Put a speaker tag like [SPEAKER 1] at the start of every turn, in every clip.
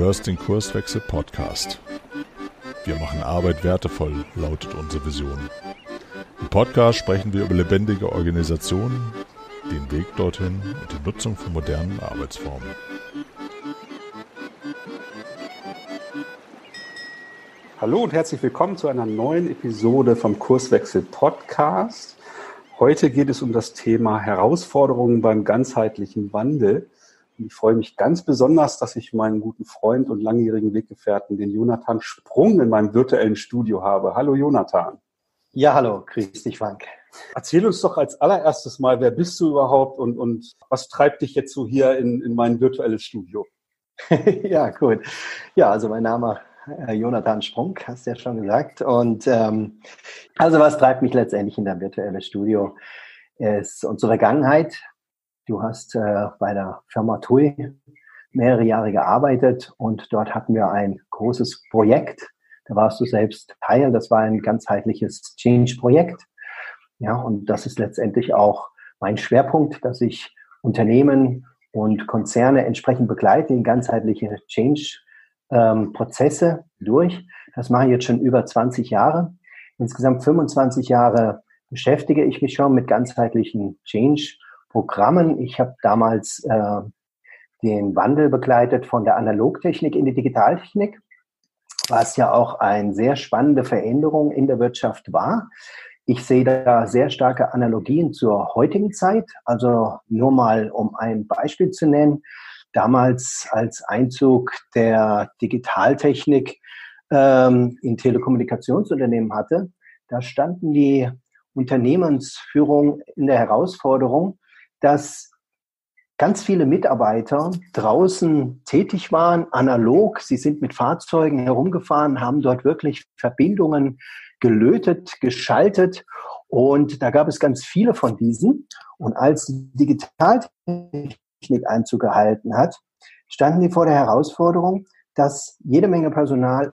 [SPEAKER 1] hörst den Kurswechsel Podcast. Wir machen Arbeit wertevoll, lautet unsere Vision. Im Podcast sprechen wir über lebendige Organisationen, den Weg dorthin und die Nutzung von modernen Arbeitsformen.
[SPEAKER 2] Hallo und herzlich willkommen zu einer neuen Episode vom Kurswechsel Podcast. Heute geht es um das Thema Herausforderungen beim ganzheitlichen Wandel. Ich freue mich ganz besonders, dass ich meinen guten Freund und langjährigen Weggefährten, den Jonathan Sprung, in meinem virtuellen Studio habe. Hallo Jonathan.
[SPEAKER 3] Ja, hallo, grüß dich, Frank.
[SPEAKER 2] Erzähl uns doch als allererstes mal, wer bist du überhaupt und, und was treibt dich jetzt so hier in, in mein virtuelles Studio?
[SPEAKER 3] ja, gut. Ja, also mein Name äh, Jonathan Sprung, hast du ja schon gesagt. Und ähm, also was treibt mich letztendlich in dein virtuelles Studio? Ist unsere Vergangenheit, Du hast äh, bei der Firma TUI mehrere Jahre gearbeitet und dort hatten wir ein großes Projekt. Da warst du selbst Teil. Das war ein ganzheitliches Change-Projekt. Ja, und das ist letztendlich auch mein Schwerpunkt, dass ich Unternehmen und Konzerne entsprechend begleite in ganzheitliche Change-Prozesse durch. Das mache ich jetzt schon über 20 Jahre. Insgesamt 25 Jahre beschäftige ich mich schon mit ganzheitlichen Change Programmen. Ich habe damals äh, den Wandel begleitet von der Analogtechnik in die Digitaltechnik, was ja auch eine sehr spannende Veränderung in der Wirtschaft war. Ich sehe da sehr starke Analogien zur heutigen Zeit. Also nur mal, um ein Beispiel zu nennen. Damals als Einzug der Digitaltechnik ähm, in Telekommunikationsunternehmen hatte, da standen die Unternehmensführung in der Herausforderung, dass ganz viele Mitarbeiter draußen tätig waren, analog. Sie sind mit Fahrzeugen herumgefahren, haben dort wirklich Verbindungen gelötet, geschaltet. Und da gab es ganz viele von diesen. Und als Digitaltechnik Einzug gehalten hat, standen die vor der Herausforderung, dass jede Menge Personal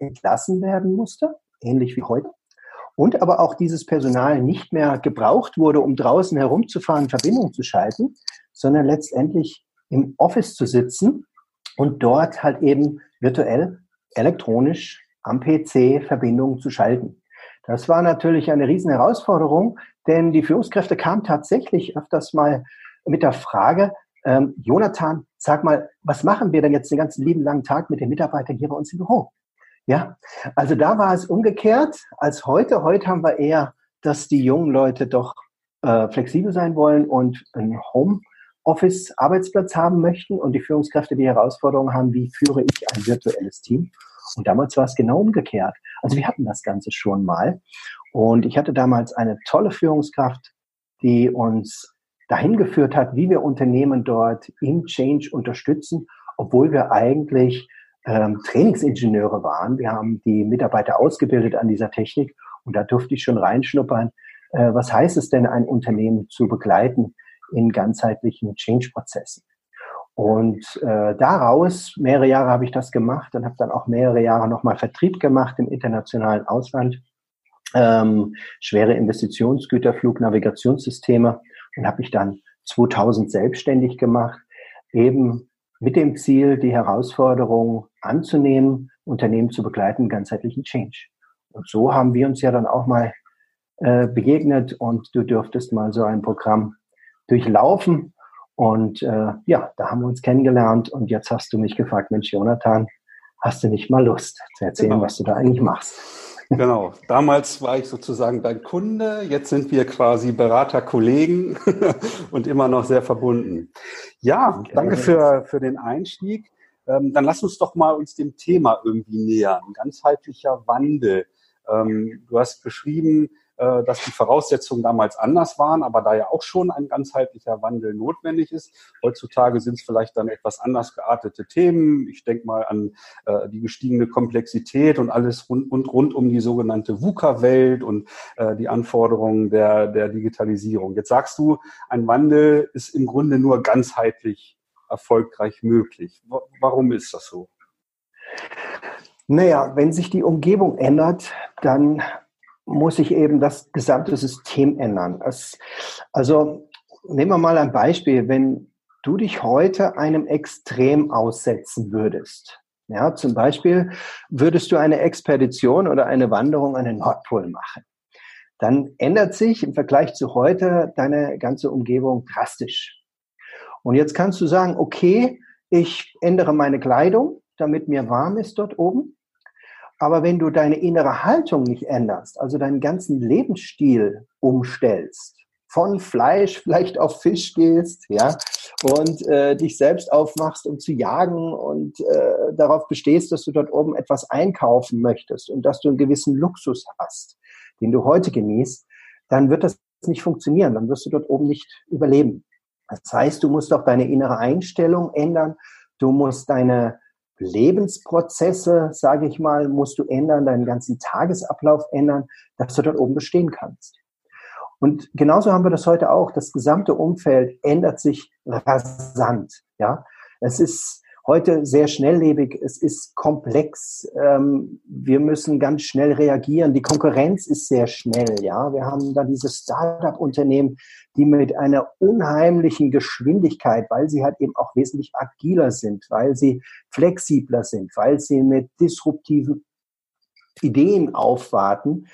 [SPEAKER 3] entlassen werden musste, ähnlich wie heute und aber auch dieses Personal nicht mehr gebraucht wurde, um draußen herumzufahren, Verbindung zu schalten, sondern letztendlich im Office zu sitzen und dort halt eben virtuell, elektronisch am PC Verbindungen zu schalten. Das war natürlich eine riesen Herausforderung, denn die Führungskräfte kamen tatsächlich öfters mal mit der Frage, ähm, Jonathan, sag mal, was machen wir denn jetzt den ganzen lieben langen Tag mit den Mitarbeitern hier bei uns im Büro? Ja, also da war es umgekehrt als heute. Heute haben wir eher, dass die jungen Leute doch äh, flexibel sein wollen und einen Homeoffice-Arbeitsplatz haben möchten und die Führungskräfte die Herausforderung haben, wie führe ich ein virtuelles Team? Und damals war es genau umgekehrt. Also wir hatten das Ganze schon mal. Und ich hatte damals eine tolle Führungskraft, die uns dahin geführt hat, wie wir Unternehmen dort im Change unterstützen, obwohl wir eigentlich ähm, Trainingsingenieure waren. Wir haben die Mitarbeiter ausgebildet an dieser Technik und da durfte ich schon reinschnuppern. Äh, was heißt es denn, ein Unternehmen zu begleiten in ganzheitlichen Change-Prozessen? Und äh, daraus, mehrere Jahre habe ich das gemacht und habe dann auch mehrere Jahre nochmal Vertrieb gemacht im internationalen Ausland. Ähm, schwere Investitionsgüter, Flugnavigationssysteme und habe mich dann 2000 selbstständig gemacht, eben mit dem Ziel, die Herausforderung anzunehmen, Unternehmen zu begleiten, ganzheitlichen Change. Und so haben wir uns ja dann auch mal äh, begegnet und du dürftest mal so ein Programm durchlaufen. Und äh, ja, da haben wir uns kennengelernt und jetzt hast du mich gefragt, Mensch, Jonathan, hast du nicht mal Lust zu erzählen, genau. was du da eigentlich machst?
[SPEAKER 2] Genau. Damals war ich sozusagen dein Kunde. Jetzt sind wir quasi Beraterkollegen und immer noch sehr verbunden. Ja, danke für, für den Einstieg. Ähm, dann lass uns doch mal uns dem Thema irgendwie nähern. Ganzheitlicher Wandel. Ähm, du hast beschrieben, dass die Voraussetzungen damals anders waren, aber da ja auch schon ein ganzheitlicher Wandel notwendig ist. Heutzutage sind es vielleicht dann etwas anders geartete Themen. Ich denke mal an äh, die gestiegene Komplexität und alles rund, und rund um die sogenannte VUCA-Welt und äh, die Anforderungen der, der Digitalisierung. Jetzt sagst du, ein Wandel ist im Grunde nur ganzheitlich erfolgreich möglich. Warum ist das so?
[SPEAKER 3] Naja, wenn sich die Umgebung ändert, dann muss sich eben das gesamte System ändern. Es, also nehmen wir mal ein Beispiel. Wenn du dich heute einem Extrem aussetzen würdest. Ja, zum Beispiel würdest du eine Expedition oder eine Wanderung an den Nordpol machen. Dann ändert sich im Vergleich zu heute deine ganze Umgebung drastisch. Und jetzt kannst du sagen, okay, ich ändere meine Kleidung, damit mir warm ist dort oben. Aber wenn du deine innere Haltung nicht änderst, also deinen ganzen Lebensstil umstellst, von Fleisch vielleicht auf Fisch gehst, ja, und äh, dich selbst aufmachst, um zu jagen und äh, darauf bestehst, dass du dort oben etwas einkaufen möchtest und dass du einen gewissen Luxus hast, den du heute genießt, dann wird das nicht funktionieren, dann wirst du dort oben nicht überleben. Das heißt, du musst auch deine innere Einstellung ändern, du musst deine Lebensprozesse, sage ich mal, musst du ändern, deinen ganzen Tagesablauf ändern, dass du dort oben bestehen kannst. Und genauso haben wir das heute auch. Das gesamte Umfeld ändert sich rasant. Ja, es ist heute sehr schnelllebig. Es ist komplex. Ähm, wir müssen ganz schnell reagieren. Die Konkurrenz ist sehr schnell. Ja, wir haben da diese Startup-Unternehmen, die mit einer unheimlichen Geschwindigkeit, weil sie halt eben auch wesentlich agiler sind, weil sie flexibler sind, weil sie mit disruptiven Ideen aufwarten,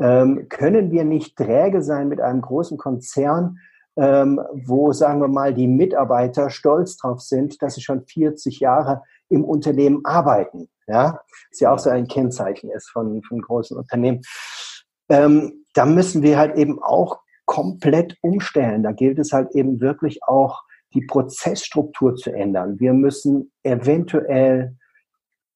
[SPEAKER 3] ähm, können wir nicht träge sein mit einem großen Konzern, ähm, wo, sagen wir mal, die Mitarbeiter stolz drauf sind, dass sie schon 40 Jahre im Unternehmen arbeiten. Ja, ist ja auch so ein Kennzeichen ist von, von großen Unternehmen. Ähm, da müssen wir halt eben auch komplett umstellen. Da gilt es halt eben wirklich auch, die Prozessstruktur zu ändern. Wir müssen eventuell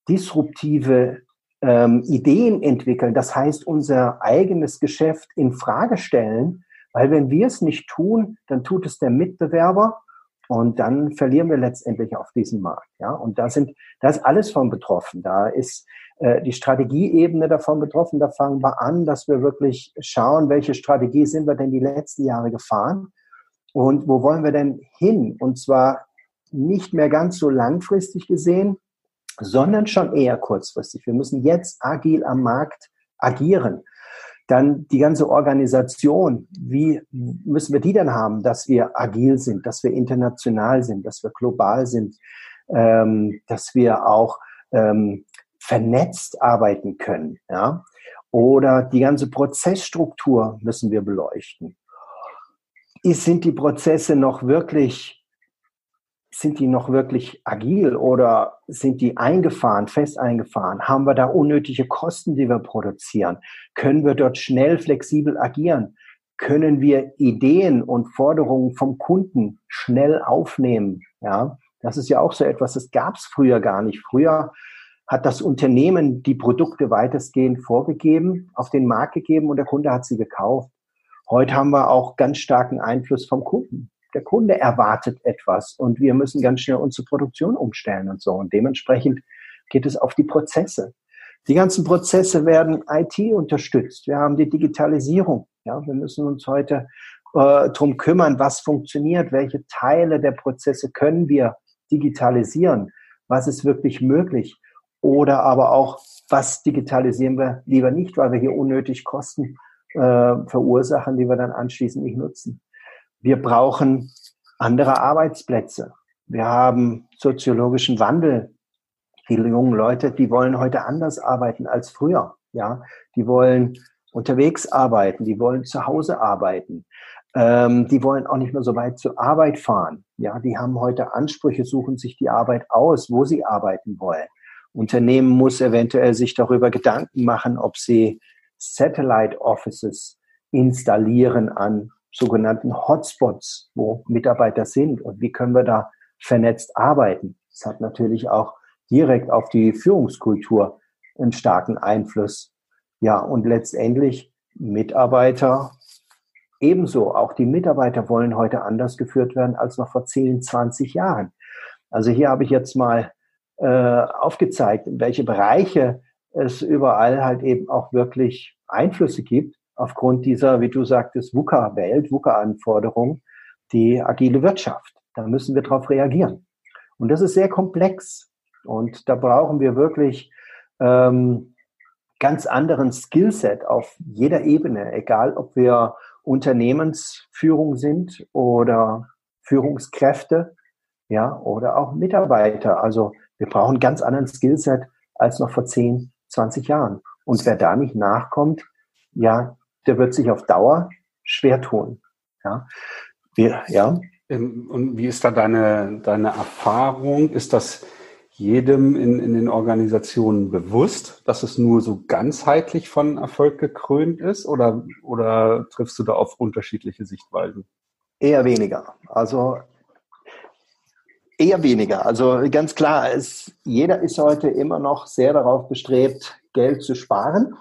[SPEAKER 3] disruptive ähm, Ideen entwickeln. Das heißt, unser eigenes Geschäft in Frage stellen, weil wenn wir es nicht tun, dann tut es der Mitbewerber und dann verlieren wir letztendlich auf diesem Markt. Ja, und da sind, da ist alles von betroffen. Da ist äh, die Strategieebene davon betroffen. Da fangen wir an, dass wir wirklich schauen, welche Strategie sind wir denn die letzten Jahre gefahren und wo wollen wir denn hin? Und zwar nicht mehr ganz so langfristig gesehen, sondern schon eher kurzfristig. Wir müssen jetzt agil am Markt agieren. Dann die ganze Organisation, wie müssen wir die denn haben, dass wir agil sind, dass wir international sind, dass wir global sind, ähm, dass wir auch ähm, vernetzt arbeiten können. Ja? Oder die ganze Prozessstruktur müssen wir beleuchten. Sind die Prozesse noch wirklich sind die noch wirklich agil oder sind die eingefahren, fest eingefahren? Haben wir da unnötige Kosten, die wir produzieren? Können wir dort schnell, flexibel agieren? Können wir Ideen und Forderungen vom Kunden schnell aufnehmen? Ja, das ist ja auch so etwas, das gab es früher gar nicht. Früher hat das Unternehmen die Produkte weitestgehend vorgegeben, auf den Markt gegeben und der Kunde hat sie gekauft. Heute haben wir auch ganz starken Einfluss vom Kunden der Kunde erwartet etwas und wir müssen ganz schnell unsere Produktion umstellen und so. Und dementsprechend geht es auf die Prozesse. Die ganzen Prozesse werden IT unterstützt. Wir haben die Digitalisierung. Ja, wir müssen uns heute äh, drum kümmern, was funktioniert, welche Teile der Prozesse können wir digitalisieren, was ist wirklich möglich. Oder aber auch, was digitalisieren wir lieber nicht, weil wir hier unnötig Kosten äh, verursachen, die wir dann anschließend nicht nutzen. Wir brauchen andere Arbeitsplätze. Wir haben soziologischen Wandel. Die jungen Leute, die wollen heute anders arbeiten als früher. Ja, die wollen unterwegs arbeiten, die wollen zu Hause arbeiten. Ähm, die wollen auch nicht mehr so weit zur Arbeit fahren. Ja, die haben heute Ansprüche, suchen sich die Arbeit aus, wo sie arbeiten wollen. Unternehmen muss eventuell sich darüber Gedanken machen, ob sie Satellite Offices installieren an sogenannten Hotspots, wo Mitarbeiter sind und wie können wir da vernetzt arbeiten. Das hat natürlich auch direkt auf die Führungskultur einen starken Einfluss. Ja, und letztendlich Mitarbeiter ebenso. Auch die Mitarbeiter wollen heute anders geführt werden als noch vor 10, 20 Jahren. Also hier habe ich jetzt mal äh, aufgezeigt, in welche Bereiche es überall halt eben auch wirklich Einflüsse gibt aufgrund dieser, wie du sagtest, VUCA-Welt, VUCA-Anforderung, die agile Wirtschaft. Da müssen wir darauf reagieren. Und das ist sehr komplex. Und da brauchen wir wirklich ähm, ganz anderen Skillset auf jeder Ebene, egal ob wir Unternehmensführung sind oder Führungskräfte ja, oder auch Mitarbeiter. Also wir brauchen ganz anderen Skillset als noch vor 10, 20 Jahren. Und wer da nicht nachkommt, ja, der wird sich auf Dauer schwer tun. Ja,
[SPEAKER 2] wir, ja. Ähm, und wie ist da deine, deine Erfahrung? Ist das jedem in, in den Organisationen bewusst, dass es nur so ganzheitlich von Erfolg gekrönt ist? Oder, oder triffst du da auf unterschiedliche Sichtweisen?
[SPEAKER 3] Eher weniger. Also eher weniger. Also ganz klar, es, jeder ist heute immer noch sehr darauf bestrebt, Geld zu sparen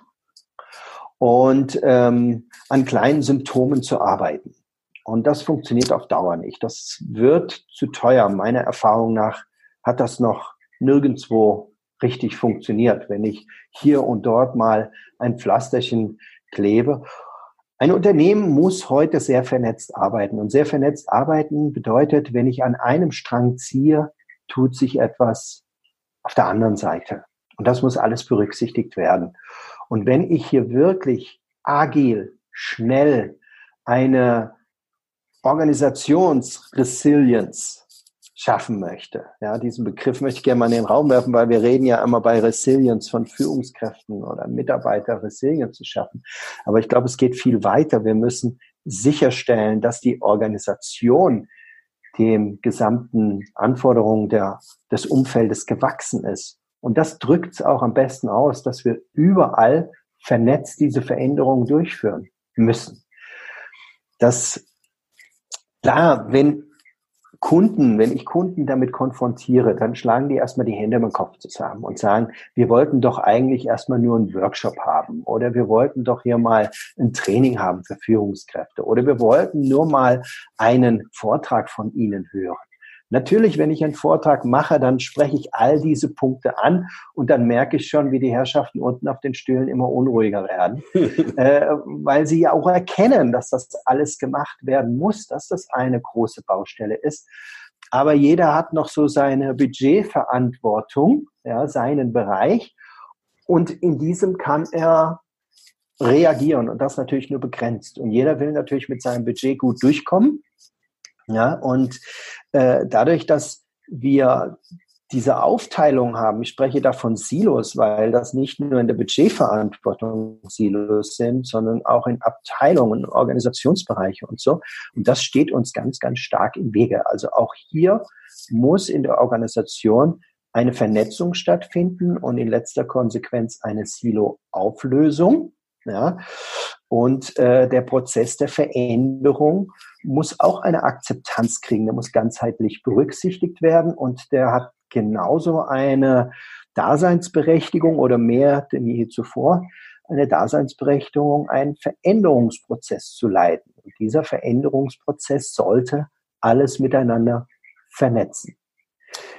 [SPEAKER 3] und ähm, an kleinen Symptomen zu arbeiten. Und das funktioniert auf Dauer nicht. Das wird zu teuer. Meiner Erfahrung nach hat das noch nirgendwo richtig funktioniert, wenn ich hier und dort mal ein Pflasterchen klebe. Ein Unternehmen muss heute sehr vernetzt arbeiten. Und sehr vernetzt arbeiten bedeutet, wenn ich an einem Strang ziehe, tut sich etwas auf der anderen Seite. Und das muss alles berücksichtigt werden. Und wenn ich hier wirklich agil, schnell eine Organisationsresilience schaffen möchte. Ja, diesen Begriff möchte ich gerne mal in den Raum werfen, weil wir reden ja immer bei Resilience von Führungskräften oder Mitarbeiter Resilience zu schaffen. Aber ich glaube, es geht viel weiter. Wir müssen sicherstellen, dass die Organisation dem gesamten Anforderungen der, des Umfeldes gewachsen ist. Und das drückt es auch am besten aus, dass wir überall vernetzt diese Veränderungen durchführen müssen. Das Klar, wenn Kunden, wenn ich Kunden damit konfrontiere, dann schlagen die erstmal die Hände im Kopf zusammen und sagen, wir wollten doch eigentlich erstmal nur einen Workshop haben oder wir wollten doch hier mal ein Training haben für Führungskräfte oder wir wollten nur mal einen Vortrag von Ihnen hören. Natürlich, wenn ich einen Vortrag mache, dann spreche ich all diese Punkte an und dann merke ich schon, wie die Herrschaften unten auf den Stühlen immer unruhiger werden, äh, weil sie ja auch erkennen, dass das alles gemacht werden muss, dass das eine große Baustelle ist. Aber jeder hat noch so seine Budgetverantwortung, ja, seinen Bereich. Und in diesem kann er reagieren und das natürlich nur begrenzt. Und jeder will natürlich mit seinem Budget gut durchkommen. Ja, und äh, dadurch, dass wir diese Aufteilung haben, ich spreche da von Silos, weil das nicht nur in der Budgetverantwortung Silos sind, sondern auch in Abteilungen, Organisationsbereiche und so. Und das steht uns ganz, ganz stark im Wege. Also auch hier muss in der Organisation eine Vernetzung stattfinden und in letzter Konsequenz eine Silo-Auflösung. Ja, und äh, der Prozess der Veränderung muss auch eine Akzeptanz kriegen, der muss ganzheitlich berücksichtigt werden und der hat genauso eine Daseinsberechtigung oder mehr denn je zuvor, eine Daseinsberechtigung, einen Veränderungsprozess zu leiten. Und dieser Veränderungsprozess sollte alles miteinander vernetzen.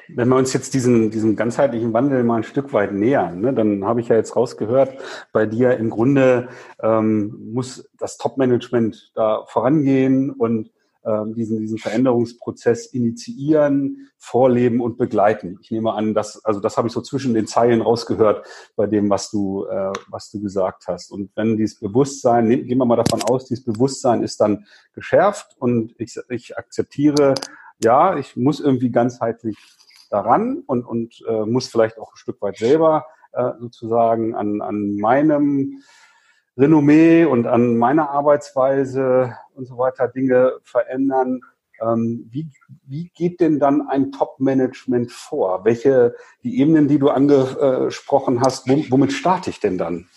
[SPEAKER 2] Wenn wir uns jetzt diesen, diesen ganzheitlichen Wandel mal ein Stück weit nähern, ne, dann habe ich ja jetzt rausgehört, bei dir im Grunde ähm, muss das Top-Management da vorangehen und ähm, diesen, diesen Veränderungsprozess initiieren, vorleben und begleiten. Ich nehme an, dass, also das habe ich so zwischen den Zeilen rausgehört bei dem, was du, äh, was du gesagt hast. Und wenn dieses Bewusstsein, ne, gehen wir mal davon aus, dieses Bewusstsein ist dann geschärft und ich, ich akzeptiere, ja, ich muss irgendwie ganzheitlich daran und, und äh, muss vielleicht auch ein Stück weit selber äh, sozusagen an, an meinem Renommee und an meiner Arbeitsweise und so weiter Dinge verändern. Ähm, wie, wie geht denn dann ein Top-Management vor? Welche, die Ebenen, die du angesprochen hast, womit starte ich denn dann?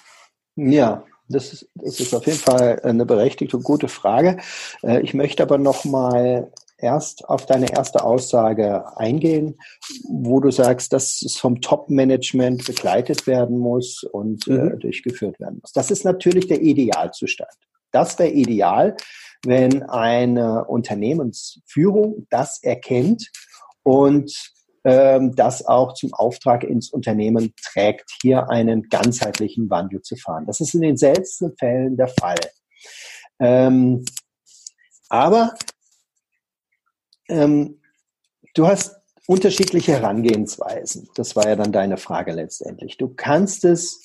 [SPEAKER 3] Ja, das ist, das ist auf jeden Fall eine berechtigte und gute Frage. Äh, ich möchte aber noch mal erst auf deine erste Aussage eingehen, wo du sagst, dass es vom Top-Management begleitet werden muss und äh, mhm. äh, durchgeführt werden muss. Das ist natürlich der Idealzustand. Das wäre ideal, wenn eine Unternehmensführung das erkennt und ähm, das auch zum Auftrag ins Unternehmen trägt, hier einen ganzheitlichen Wandel zu fahren. Das ist in den seltensten Fällen der Fall. Ähm, aber ähm, du hast unterschiedliche Herangehensweisen. Das war ja dann deine Frage letztendlich. Du kannst es,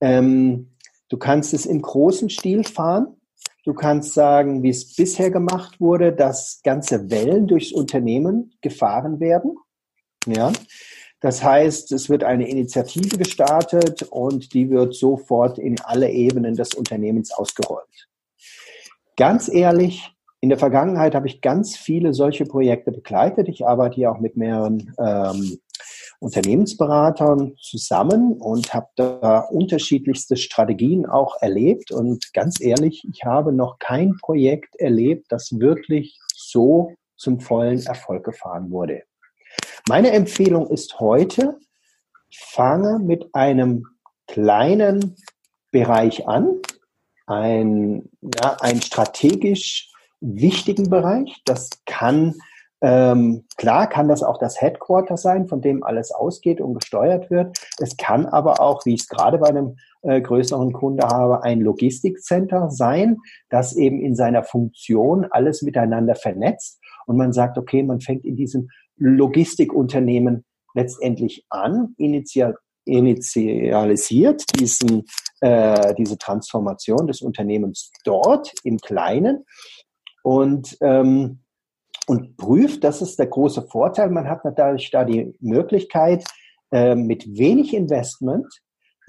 [SPEAKER 3] ähm, du kannst es im großen Stil fahren. Du kannst sagen, wie es bisher gemacht wurde, dass ganze Wellen durchs Unternehmen gefahren werden. Ja. Das heißt, es wird eine Initiative gestartet und die wird sofort in alle Ebenen des Unternehmens ausgerollt. Ganz ehrlich, in der Vergangenheit habe ich ganz viele solche Projekte begleitet. Ich arbeite hier auch mit mehreren ähm, Unternehmensberatern zusammen und habe da unterschiedlichste Strategien auch erlebt. Und ganz ehrlich, ich habe noch kein Projekt erlebt, das wirklich so zum vollen Erfolg gefahren wurde. Meine Empfehlung ist heute, fange mit einem kleinen Bereich an, ein, ja, ein strategisch wichtigen Bereich. Das kann, ähm, klar kann das auch das Headquarter sein, von dem alles ausgeht und gesteuert wird. Es kann aber auch, wie ich es gerade bei einem äh, größeren Kunde habe, ein Logistikcenter sein, das eben in seiner Funktion alles miteinander vernetzt und man sagt, okay, man fängt in diesem Logistikunternehmen letztendlich an, initial, initialisiert diesen, äh, diese Transformation des Unternehmens dort im Kleinen und, ähm, und prüft, das ist der große Vorteil, man hat natürlich da die Möglichkeit, äh, mit wenig Investment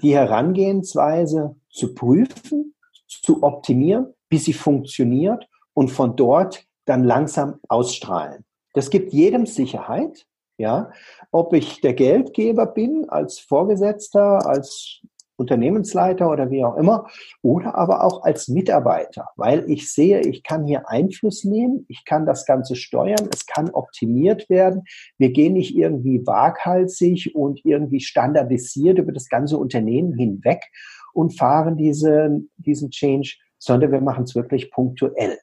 [SPEAKER 3] die Herangehensweise zu prüfen, zu optimieren, bis sie funktioniert und von dort dann langsam ausstrahlen. Das gibt jedem Sicherheit, ja. Ob ich der Geldgeber bin, als Vorgesetzter, als Unternehmensleiter oder wie auch immer, oder aber auch als Mitarbeiter, weil ich sehe, ich kann hier Einfluss nehmen, ich kann das Ganze steuern, es kann optimiert werden. Wir gehen nicht irgendwie waghalsig und irgendwie standardisiert über das ganze Unternehmen hinweg und fahren diese, diesen Change, sondern wir machen es wirklich punktuell.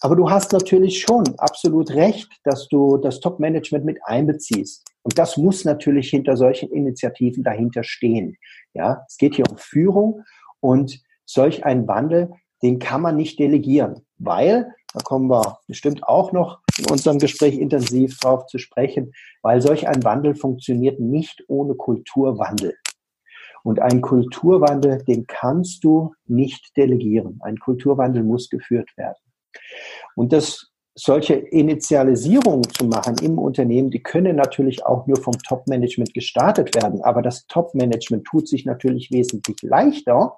[SPEAKER 3] Aber du hast natürlich schon absolut recht, dass du das Top-Management mit einbeziehst. Und das muss natürlich hinter solchen Initiativen dahinter stehen. Ja, es geht hier um Führung und solch ein Wandel, den kann man nicht delegieren, weil, da kommen wir bestimmt auch noch in unserem Gespräch intensiv drauf zu sprechen, weil solch ein Wandel funktioniert nicht ohne Kulturwandel. Und ein Kulturwandel, den kannst du nicht delegieren. Ein Kulturwandel muss geführt werden. Und das solche Initialisierungen zu machen im Unternehmen, die können natürlich auch nur vom Top-Management gestartet werden. Aber das Top-Management tut sich natürlich wesentlich leichter,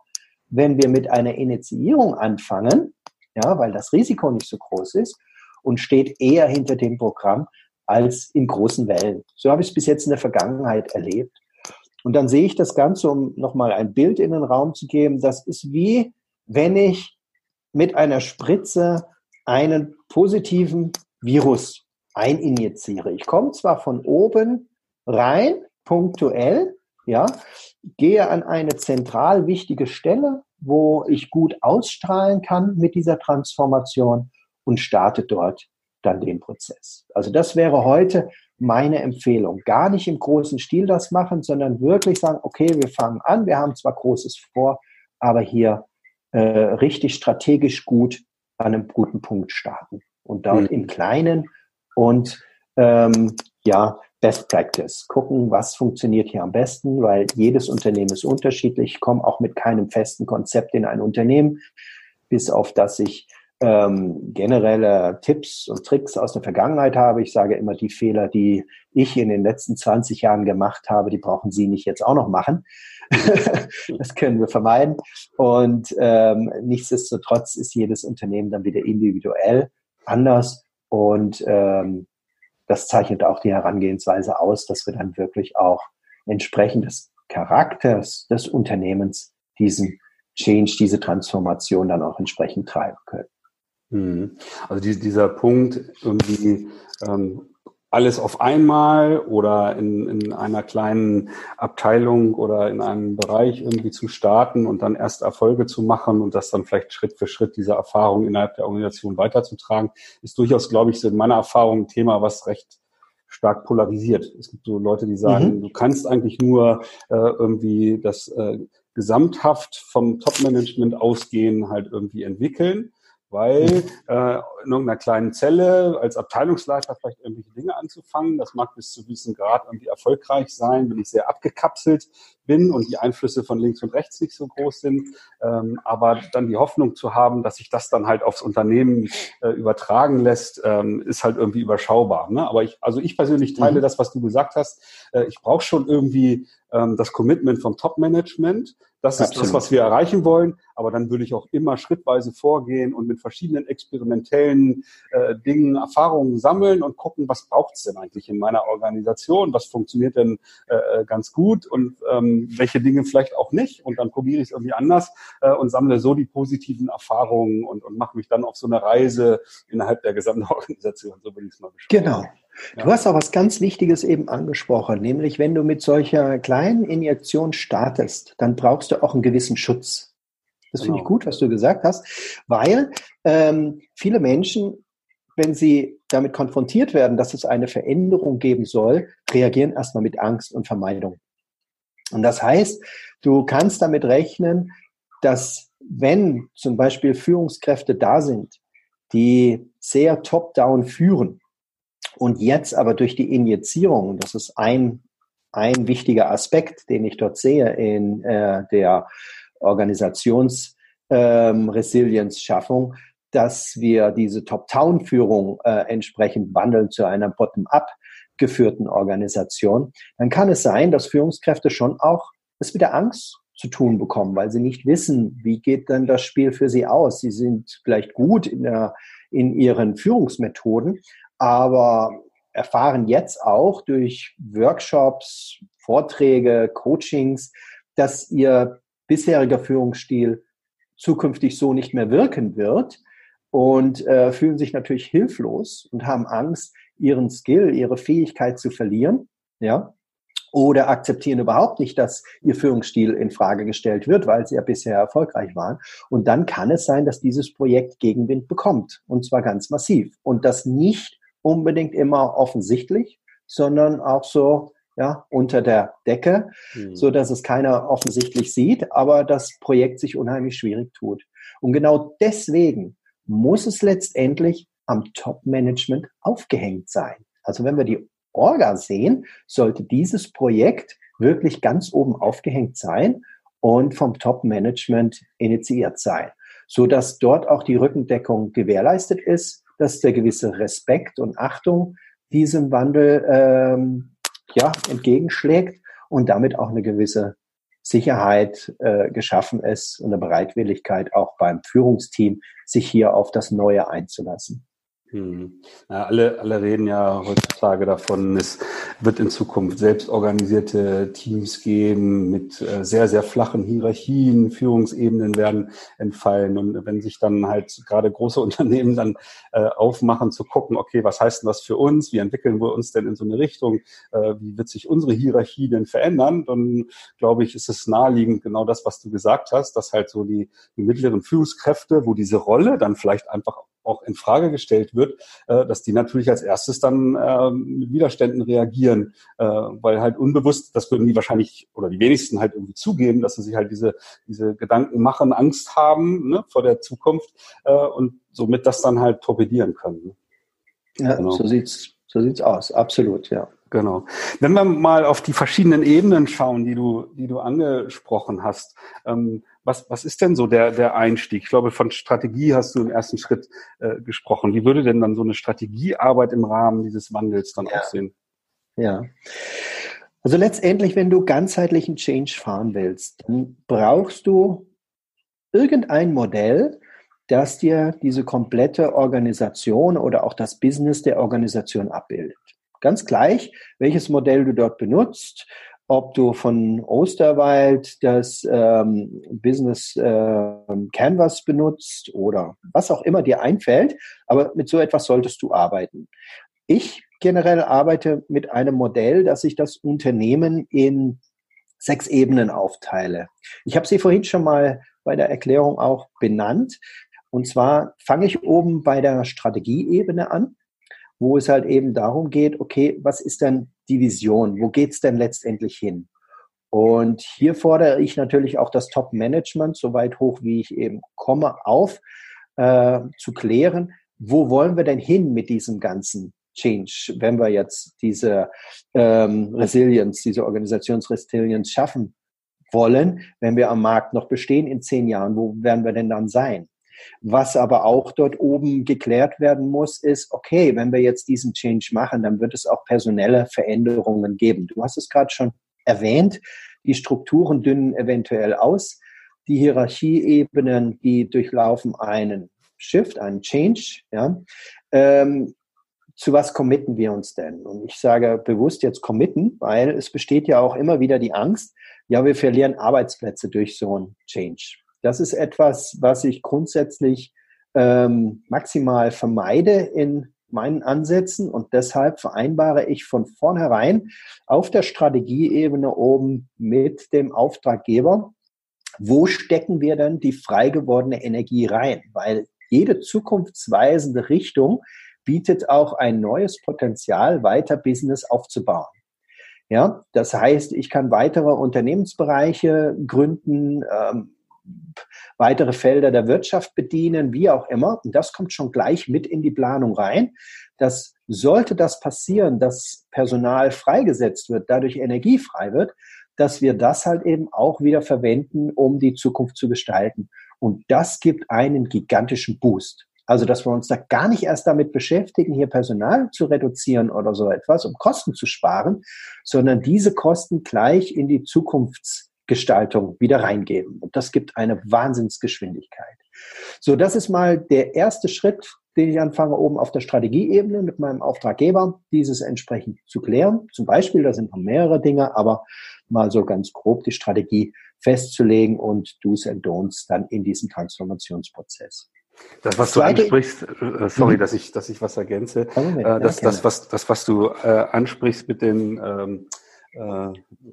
[SPEAKER 3] wenn wir mit einer Initiierung anfangen, ja, weil das Risiko nicht so groß ist und steht eher hinter dem Programm als in großen Wellen. So habe ich es bis jetzt in der Vergangenheit erlebt. Und dann sehe ich das Ganze, um nochmal ein Bild in den Raum zu geben. Das ist wie, wenn ich mit einer Spritze einen positiven Virus eininjiziere. Ich komme zwar von oben rein, punktuell, ja, gehe an eine zentral wichtige Stelle, wo ich gut ausstrahlen kann mit dieser Transformation und starte dort dann den Prozess. Also das wäre heute meine Empfehlung. Gar nicht im großen Stil das machen, sondern wirklich sagen, okay, wir fangen an, wir haben zwar Großes vor, aber hier äh, richtig strategisch gut an einem guten Punkt starten und dort mhm. im Kleinen und ähm, ja, Best Practice. Gucken, was funktioniert hier am besten, weil jedes Unternehmen ist unterschiedlich. Ich komme auch mit keinem festen Konzept in ein Unternehmen, bis auf das ich ähm, generelle Tipps und Tricks aus der Vergangenheit habe. Ich sage immer, die Fehler, die ich in den letzten 20 Jahren gemacht habe, die brauchen Sie nicht jetzt auch noch machen. das können wir vermeiden. Und ähm, nichtsdestotrotz ist jedes Unternehmen dann wieder individuell anders. Und ähm, das zeichnet auch die Herangehensweise aus, dass wir dann wirklich auch entsprechend des Charakters des Unternehmens diesen Change, diese Transformation dann auch entsprechend treiben können.
[SPEAKER 2] Mhm. Also dieser Punkt, irgendwie ähm, alles auf einmal oder in, in einer kleinen Abteilung oder in einem Bereich irgendwie zu starten und dann erst Erfolge zu machen und das dann vielleicht Schritt für Schritt diese Erfahrung innerhalb der Organisation weiterzutragen, ist durchaus, glaube ich, so in meiner Erfahrung ein Thema, was recht stark polarisiert. Es gibt so Leute, die sagen, mhm. du kannst eigentlich nur äh, irgendwie das äh, gesamthaft vom Top-Management ausgehen halt irgendwie entwickeln weil äh, in irgendeiner kleinen Zelle als Abteilungsleiter vielleicht irgendwelche Dinge anzufangen, das mag bis zu diesem Grad irgendwie erfolgreich sein, wenn ich sehr abgekapselt bin und die Einflüsse von links und rechts nicht so groß sind, ähm, aber dann die Hoffnung zu haben, dass sich das dann halt aufs Unternehmen äh, übertragen lässt, ähm, ist halt irgendwie überschaubar. Ne? Aber ich, also ich persönlich teile mhm. das, was du gesagt hast. Äh, ich brauche schon irgendwie ähm, das Commitment vom Top-Management. Das ist Absolut. das, was wir erreichen wollen. Aber dann würde ich auch immer schrittweise vorgehen und mit verschiedenen experimentellen äh, Dingen Erfahrungen sammeln und gucken, was braucht es denn eigentlich in meiner Organisation? Was funktioniert denn äh, äh, ganz gut und ähm, welche Dinge vielleicht auch nicht? Und dann probiere ich es irgendwie anders äh, und sammle so die positiven Erfahrungen und, und mache mich dann auf so eine Reise innerhalb der gesamten Organisation. So würde ich es mal
[SPEAKER 3] beschreiben. Genau. Du hast auch was ganz Wichtiges eben angesprochen, nämlich wenn du mit solcher kleinen Injektion startest, dann brauchst du auch einen gewissen Schutz. Das genau. finde ich gut, was du gesagt hast, weil ähm, viele Menschen, wenn sie damit konfrontiert werden, dass es eine Veränderung geben soll, reagieren erstmal mit Angst und Vermeidung. Und das heißt, du kannst damit rechnen, dass wenn zum Beispiel Führungskräfte da sind, die sehr top-down führen, und jetzt aber durch die Injizierung, das ist ein, ein wichtiger Aspekt, den ich dort sehe in äh, der Organisationsresilienzschaffung, ähm, dass wir diese Top-Town-Führung äh, entsprechend wandeln zu einer Bottom-up geführten Organisation, dann kann es sein, dass Führungskräfte schon auch es mit der Angst zu tun bekommen, weil sie nicht wissen, wie geht denn das Spiel für sie aus. Sie sind vielleicht gut in, der, in ihren Führungsmethoden, aber erfahren jetzt auch durch Workshops, Vorträge, Coachings, dass ihr bisheriger Führungsstil zukünftig so nicht mehr wirken wird und äh, fühlen sich natürlich hilflos und haben Angst, ihren Skill, ihre Fähigkeit zu verlieren, ja, oder akzeptieren überhaupt nicht, dass ihr Führungsstil in Frage gestellt wird, weil sie ja bisher erfolgreich waren. Und dann kann es sein, dass dieses Projekt Gegenwind bekommt und zwar ganz massiv und das nicht unbedingt immer offensichtlich, sondern auch so ja, unter der Decke, mhm. so dass es keiner offensichtlich sieht, aber das Projekt sich unheimlich schwierig tut. Und genau deswegen muss es letztendlich am Top-Management aufgehängt sein. Also wenn wir die Orga sehen, sollte dieses Projekt wirklich ganz oben aufgehängt sein und vom Top-Management initiiert sein, so dass dort auch die Rückendeckung gewährleistet ist, dass der gewisse Respekt und Achtung diesem Wandel ähm, ja, entgegenschlägt und damit auch eine gewisse Sicherheit äh, geschaffen ist und eine Bereitwilligkeit auch beim Führungsteam, sich hier auf das Neue einzulassen.
[SPEAKER 2] Hm. Ja, alle, alle reden ja heutzutage davon, es wird in Zukunft selbstorganisierte Teams geben mit äh, sehr, sehr flachen Hierarchien, Führungsebenen werden entfallen. Und wenn sich dann halt gerade große Unternehmen dann äh, aufmachen zu gucken, okay, was heißt denn das für uns? Wie entwickeln wir uns denn in so eine Richtung? Äh, wie wird sich unsere Hierarchie denn verändern? Dann glaube ich, ist es naheliegend genau das, was du gesagt hast, dass halt so die, die mittleren Führungskräfte, wo diese Rolle dann vielleicht einfach auch in Frage gestellt wird, äh, dass die natürlich als erstes dann äh, mit Widerständen reagieren, äh, weil halt unbewusst, das würden die wahrscheinlich oder die wenigsten halt irgendwie zugeben, dass sie sich halt diese diese Gedanken machen, Angst haben ne, vor der Zukunft äh, und somit das dann halt torpedieren können.
[SPEAKER 3] Ja, genau. so sieht's so sieht's aus, absolut, ja.
[SPEAKER 2] Genau. Wenn wir mal auf die verschiedenen Ebenen schauen, die du, die du angesprochen hast, ähm, was, was ist denn so der, der Einstieg? Ich glaube, von Strategie hast du im ersten Schritt äh, gesprochen. Wie würde denn dann so eine Strategiearbeit im Rahmen dieses Wandels dann ja. aussehen?
[SPEAKER 3] Ja. Also letztendlich, wenn du ganzheitlichen Change fahren willst, dann brauchst du irgendein Modell, das dir diese komplette Organisation oder auch das Business der Organisation abbildet. Ganz gleich, welches Modell du dort benutzt, ob du von Osterwald das ähm, Business äh, Canvas benutzt oder was auch immer dir einfällt, aber mit so etwas solltest du arbeiten. Ich generell arbeite mit einem Modell, dass ich das Unternehmen in sechs Ebenen aufteile. Ich habe sie vorhin schon mal bei der Erklärung auch benannt. Und zwar fange ich oben bei der Strategieebene an wo es halt eben darum geht, okay, was ist denn die Vision? Wo geht es denn letztendlich hin? Und hier fordere ich natürlich auch das Top-Management so weit hoch, wie ich eben komme, auf, äh, zu klären, wo wollen wir denn hin mit diesem ganzen Change, wenn wir jetzt diese ähm, Resilience, diese Organisationsresilience schaffen wollen, wenn wir am Markt noch bestehen in zehn Jahren, wo werden wir denn dann sein? Was aber auch dort oben geklärt werden muss, ist, okay, wenn wir jetzt diesen Change machen, dann wird es auch personelle Veränderungen geben. Du hast es gerade schon erwähnt, die Strukturen dünnen eventuell aus. Die Hierarchieebenen, die durchlaufen einen Shift, einen Change. Ja. Ähm, zu was committen wir uns denn? Und ich sage bewusst jetzt committen, weil es besteht ja auch immer wieder die Angst, ja, wir verlieren Arbeitsplätze durch so einen Change. Das ist etwas, was ich grundsätzlich ähm, maximal vermeide in meinen Ansätzen und deshalb vereinbare ich von vornherein auf der Strategieebene oben mit dem Auftraggeber, wo stecken wir denn die frei gewordene Energie rein? Weil jede zukunftsweisende Richtung bietet auch ein neues Potenzial, weiter Business aufzubauen. Ja, das heißt, ich kann weitere Unternehmensbereiche gründen, ähm, weitere Felder der Wirtschaft bedienen, wie auch immer. Und das kommt schon gleich mit in die Planung rein. Das sollte das passieren, dass Personal freigesetzt wird, dadurch Energie frei wird, dass wir das halt eben auch wieder verwenden, um die Zukunft zu gestalten. Und das gibt einen gigantischen Boost. Also, dass wir uns da gar nicht erst damit beschäftigen, hier Personal zu reduzieren oder so etwas, um Kosten zu sparen, sondern diese Kosten gleich in die Zukunftsgestaltung wieder reingeben. Und das gibt eine Wahnsinnsgeschwindigkeit. So, das ist mal der erste Schritt, den ich anfange, oben auf der Strategieebene mit meinem Auftraggeber, dieses entsprechend zu klären. Zum Beispiel, da sind noch mehrere Dinge, aber mal so ganz grob die Strategie festzulegen und Do's and Don'ts dann in diesem Transformationsprozess.
[SPEAKER 2] Das, was du ansprichst, äh, sorry, mhm. dass ich, dass ich was ergänze, äh, das, das, was, das, was du äh, ansprichst mit den ähm, äh,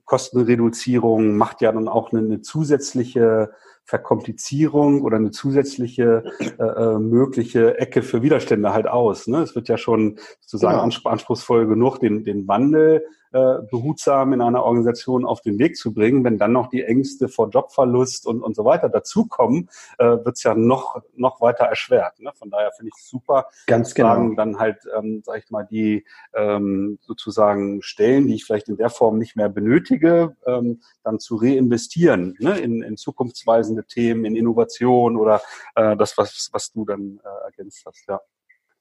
[SPEAKER 2] Kostenreduzierung, macht ja dann auch eine, eine zusätzliche Verkomplizierung oder eine zusätzliche äh, äh, mögliche Ecke für Widerstände halt aus. Ne? Es wird ja schon sozusagen genau. anspruchsvoll genug, den, den Wandel äh, behutsam in einer Organisation auf den Weg zu bringen. Wenn dann noch die Ängste vor Jobverlust und, und so weiter dazukommen, äh, wird es ja noch, noch weiter erschwert. Ne? Von daher finde ich es super,
[SPEAKER 3] Ganz genau.
[SPEAKER 2] dann halt, ähm, sag ich mal, die ähm, sozusagen Stellen, die ich vielleicht in der Form nicht mehr benötige, ähm, dann zu reinvestieren ne? in, in zukunftsweisende Themen, in Innovation oder äh, das, was, was du dann äh, ergänzt hast, ja.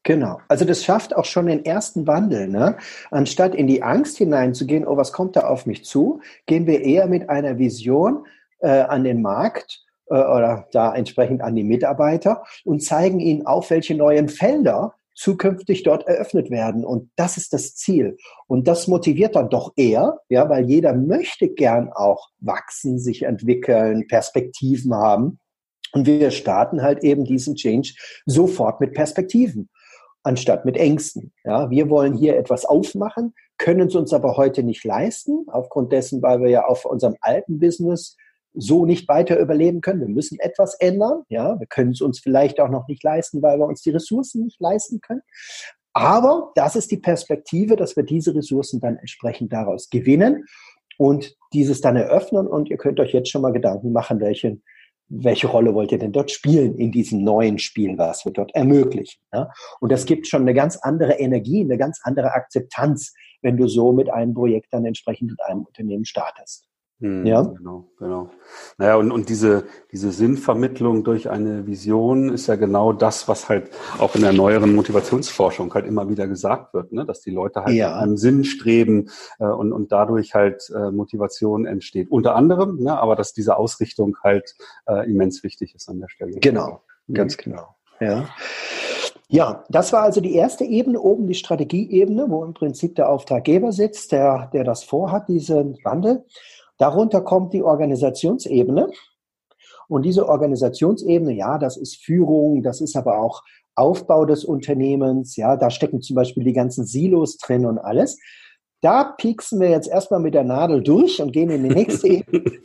[SPEAKER 3] Genau. Also das schafft auch schon den ersten Wandel. Ne? Anstatt in die Angst hineinzugehen, oh, was kommt da auf mich zu, gehen wir eher mit einer Vision äh, an den Markt äh, oder da entsprechend an die Mitarbeiter und zeigen ihnen auf, welche neuen Felder zukünftig dort eröffnet werden. Und das ist das Ziel. Und das motiviert dann doch eher, ja, weil jeder möchte gern auch wachsen, sich entwickeln, Perspektiven haben. Und wir starten halt eben diesen Change sofort mit Perspektiven anstatt mit Ängsten. Ja, wir wollen hier etwas aufmachen, können es uns aber heute nicht leisten, aufgrund dessen, weil wir ja auf unserem alten Business so nicht weiter überleben können. Wir müssen etwas ändern. Ja, wir können es uns vielleicht auch noch nicht leisten, weil wir uns die Ressourcen nicht leisten können. Aber das ist die Perspektive, dass wir diese Ressourcen dann entsprechend daraus gewinnen und dieses dann eröffnen. Und ihr könnt euch jetzt schon mal Gedanken machen, welchen welche Rolle wollt ihr denn dort spielen in diesem neuen Spiel, was wir dort ermöglichen? Ja? Und das gibt schon eine ganz andere Energie, eine ganz andere Akzeptanz, wenn du so mit einem Projekt dann entsprechend mit einem Unternehmen startest.
[SPEAKER 2] Hm, ja. Genau, genau. Naja, und, und diese, diese Sinnvermittlung durch eine Vision ist ja genau das, was halt auch in der neueren Motivationsforschung halt immer wieder gesagt wird, ne? dass die Leute halt ja. einem Sinn streben äh, und, und dadurch halt äh, Motivation entsteht. Unter anderem, ne? aber dass diese Ausrichtung halt äh, immens wichtig ist an der Stelle.
[SPEAKER 3] Genau, mhm. ganz genau. Ja. Ja, das war also die erste Ebene, oben die Strategieebene, wo im Prinzip der Auftraggeber sitzt, der, der das vorhat, diesen Wandel. Darunter kommt die Organisationsebene. Und diese Organisationsebene, ja, das ist Führung, das ist aber auch Aufbau des Unternehmens, ja, da stecken zum Beispiel die ganzen Silos drin und alles. Da pieksen wir jetzt erstmal mit der Nadel durch und gehen in die nächste Ebene,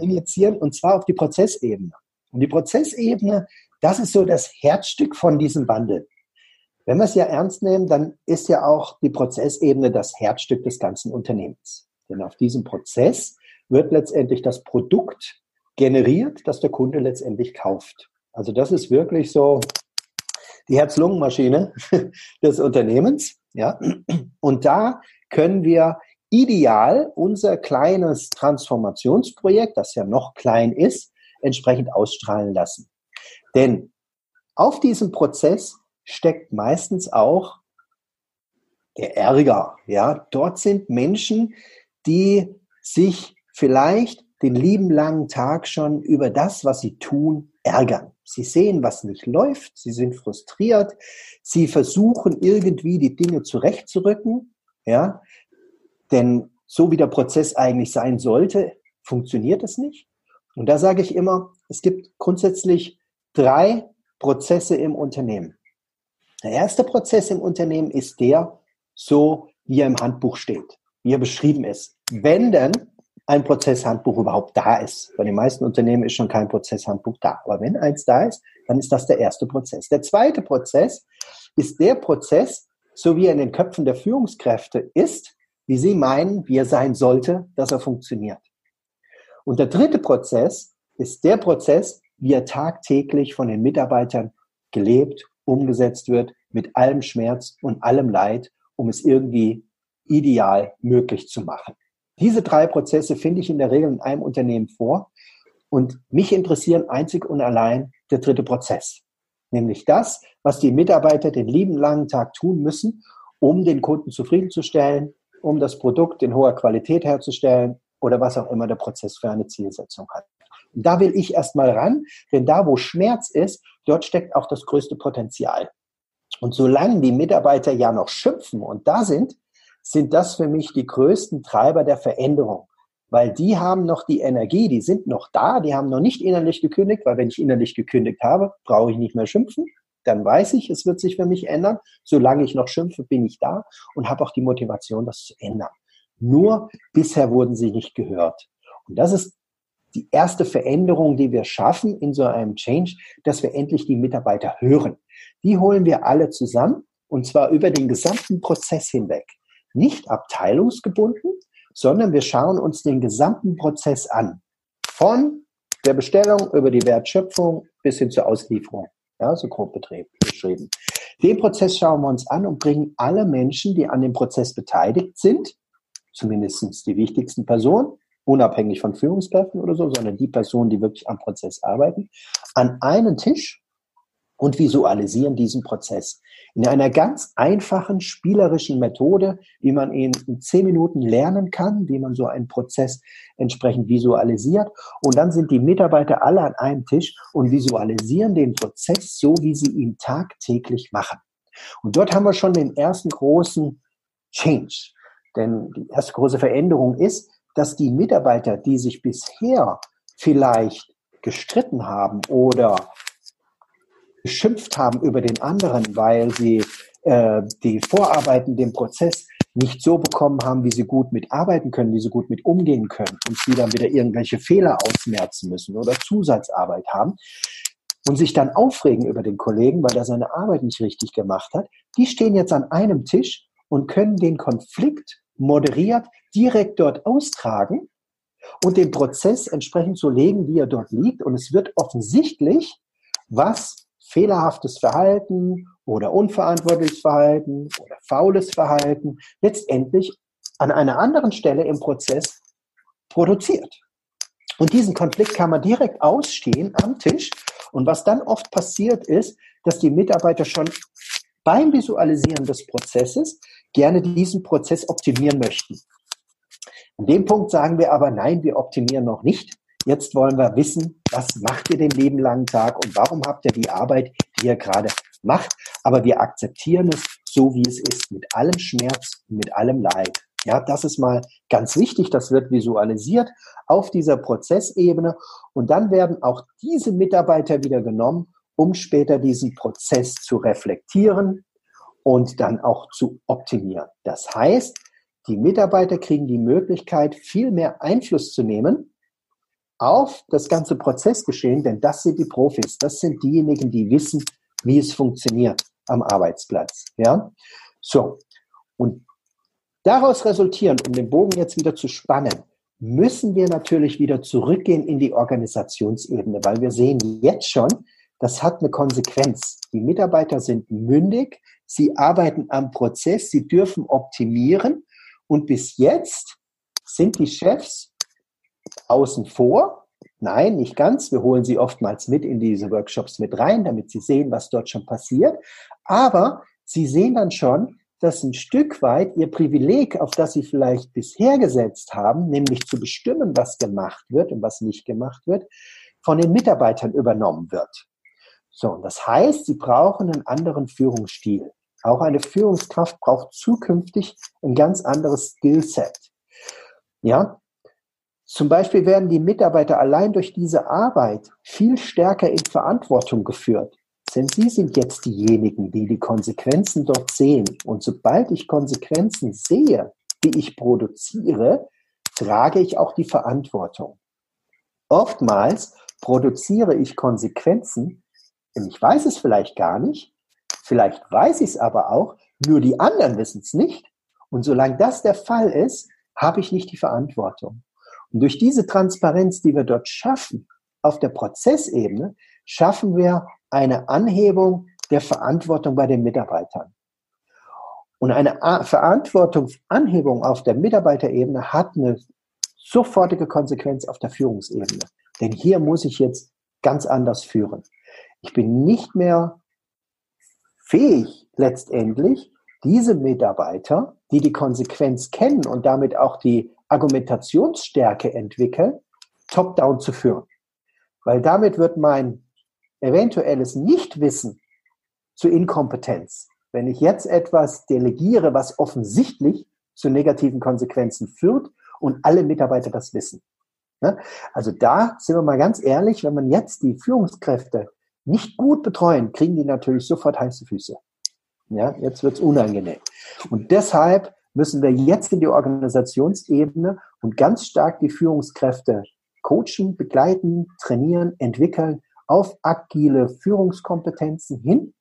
[SPEAKER 3] injizieren, und zwar auf die Prozessebene. Und die Prozessebene, das ist so das Herzstück von diesem Wandel. Wenn wir es ja ernst nehmen, dann ist ja auch die Prozessebene das Herzstück des ganzen Unternehmens. Denn auf diesem Prozess wird letztendlich das Produkt generiert, das der Kunde letztendlich kauft. Also das ist wirklich so die Herz-Lungen-Maschine des Unternehmens. Ja? Und da können wir ideal unser kleines Transformationsprojekt, das ja noch klein ist, entsprechend ausstrahlen lassen. Denn auf diesem Prozess steckt meistens auch der Ärger. Ja, dort sind Menschen, die sich vielleicht den lieben langen Tag schon über das, was sie tun, ärgern. Sie sehen, was nicht läuft, sie sind frustriert, sie versuchen irgendwie die Dinge zurechtzurücken, ja, denn so wie der Prozess eigentlich sein sollte, funktioniert es nicht. Und da sage ich immer, es gibt grundsätzlich drei Prozesse im Unternehmen. Der erste Prozess im Unternehmen ist der, so wie er im Handbuch steht, wie er beschrieben ist. Wenn denn ein Prozesshandbuch überhaupt da ist. Bei den meisten Unternehmen ist schon kein Prozesshandbuch da. Aber wenn eins da ist, dann ist das der erste Prozess. Der zweite Prozess ist der Prozess, so wie er in den Köpfen der Führungskräfte ist, wie sie meinen, wie er sein sollte, dass er funktioniert. Und der dritte Prozess ist der Prozess, wie er tagtäglich von den Mitarbeitern gelebt, umgesetzt wird, mit allem Schmerz und allem Leid, um es irgendwie ideal möglich zu machen. Diese drei Prozesse finde ich in der Regel in einem Unternehmen vor. Und mich interessieren einzig und allein der dritte Prozess. Nämlich das, was die Mitarbeiter den lieben langen Tag tun müssen, um den Kunden zufriedenzustellen, um das Produkt in hoher Qualität herzustellen oder was auch immer der Prozess für eine Zielsetzung hat. Und da will ich erstmal ran, denn da, wo Schmerz ist, dort steckt auch das größte Potenzial. Und solange die Mitarbeiter ja noch schimpfen und da sind, sind das für mich die größten Treiber der Veränderung. Weil die haben noch die Energie, die sind noch da, die haben noch nicht innerlich gekündigt, weil wenn ich innerlich gekündigt habe, brauche ich nicht mehr schimpfen. Dann weiß ich, es wird sich für mich ändern. Solange ich noch schimpfe, bin ich da und habe auch die Motivation, das zu ändern. Nur bisher wurden sie nicht gehört. Und das ist die erste Veränderung, die wir schaffen in so einem Change, dass wir endlich die Mitarbeiter hören. Die holen wir alle zusammen und zwar über den gesamten Prozess hinweg nicht abteilungsgebunden, sondern wir schauen uns den gesamten Prozess an. Von der Bestellung über die Wertschöpfung bis hin zur Auslieferung. Ja, so grob beschrieben. Den Prozess schauen wir uns an und bringen alle Menschen, die an dem Prozess beteiligt sind, zumindest die wichtigsten Personen, unabhängig von Führungskräften oder so, sondern die Personen, die wirklich am Prozess arbeiten, an einen Tisch und visualisieren diesen Prozess in einer ganz einfachen, spielerischen Methode, wie man ihn in zehn Minuten lernen kann, wie man so einen Prozess entsprechend visualisiert. Und dann sind die Mitarbeiter alle an einem Tisch und visualisieren den Prozess so, wie sie ihn tagtäglich machen. Und dort haben wir schon den ersten großen Change. Denn die erste große Veränderung ist, dass die Mitarbeiter, die sich bisher vielleicht gestritten haben oder geschimpft haben über den anderen, weil sie äh, die Vorarbeiten, den Prozess nicht so bekommen haben, wie sie gut mitarbeiten können, wie sie gut mit umgehen können und sie dann wieder irgendwelche Fehler ausmerzen müssen oder Zusatzarbeit haben und sich dann aufregen über den Kollegen, weil er seine Arbeit nicht richtig gemacht hat, die stehen jetzt an einem Tisch und können den Konflikt moderiert direkt dort austragen und den Prozess entsprechend so legen, wie er dort liegt. Und es wird offensichtlich, was fehlerhaftes Verhalten oder unverantwortliches Verhalten oder faules Verhalten letztendlich an einer anderen Stelle im Prozess produziert. Und diesen Konflikt kann man direkt ausstehen am Tisch. Und was dann oft passiert ist, dass die Mitarbeiter schon beim Visualisieren des Prozesses gerne diesen Prozess optimieren möchten. An dem Punkt sagen wir aber, nein, wir optimieren noch nicht, Jetzt wollen wir wissen, was macht ihr den lieben langen Tag und warum habt ihr die Arbeit, die ihr gerade macht. Aber wir akzeptieren es so, wie es ist, mit allem Schmerz, mit allem Leid. Ja, das ist mal ganz wichtig. Das wird visualisiert auf dieser Prozessebene. Und dann werden auch diese Mitarbeiter wieder genommen, um später diesen Prozess zu reflektieren und dann auch zu optimieren. Das heißt, die Mitarbeiter kriegen die Möglichkeit, viel mehr Einfluss zu nehmen auf das ganze Prozessgeschehen, denn das sind die Profis, das sind diejenigen, die wissen, wie es funktioniert am Arbeitsplatz. Ja, so und daraus resultierend, um den Bogen jetzt wieder zu spannen, müssen wir natürlich wieder zurückgehen in die Organisationsebene, weil wir sehen jetzt schon, das hat eine Konsequenz. Die Mitarbeiter sind mündig, sie arbeiten am Prozess, sie dürfen optimieren und bis jetzt sind die Chefs außen vor. Nein, nicht ganz. Wir holen sie oftmals mit in diese Workshops mit rein, damit sie sehen, was dort schon passiert. Aber sie sehen dann schon, dass ein Stück weit ihr Privileg, auf das sie vielleicht bisher gesetzt haben, nämlich zu bestimmen, was gemacht wird und was nicht gemacht wird, von den Mitarbeitern übernommen wird. So, und das heißt, sie brauchen einen anderen Führungsstil. Auch eine Führungskraft braucht zukünftig ein ganz anderes Skillset. Ja, zum Beispiel werden die Mitarbeiter allein durch diese Arbeit viel stärker in Verantwortung geführt. Denn sie sind jetzt diejenigen, die die Konsequenzen dort sehen. Und sobald ich Konsequenzen sehe, die ich produziere, trage ich auch die Verantwortung. Oftmals produziere ich Konsequenzen, ich weiß es vielleicht gar nicht, vielleicht weiß ich es aber auch, nur die anderen wissen es nicht. Und solange das der Fall ist, habe ich nicht die Verantwortung. Und durch diese Transparenz, die wir dort schaffen, auf der Prozessebene, schaffen wir eine Anhebung der Verantwortung bei den Mitarbeitern. Und eine Verantwortungsanhebung auf der Mitarbeiterebene hat eine sofortige Konsequenz auf der Führungsebene. Denn hier muss ich jetzt ganz anders führen. Ich bin nicht mehr fähig, letztendlich diese Mitarbeiter, die die Konsequenz kennen und damit auch die Argumentationsstärke entwickeln, top-down zu führen. Weil damit wird mein eventuelles Nichtwissen zu Inkompetenz. Wenn ich jetzt etwas delegiere, was offensichtlich zu negativen Konsequenzen führt und alle Mitarbeiter das wissen. Also da sind wir mal ganz ehrlich, wenn man jetzt die Führungskräfte nicht gut betreuen, kriegen die natürlich sofort heiße Füße. Ja, jetzt wird's unangenehm. Und deshalb müssen wir jetzt in die Organisationsebene und ganz stark die Führungskräfte coachen, begleiten, trainieren, entwickeln auf agile Führungskompetenzen hin,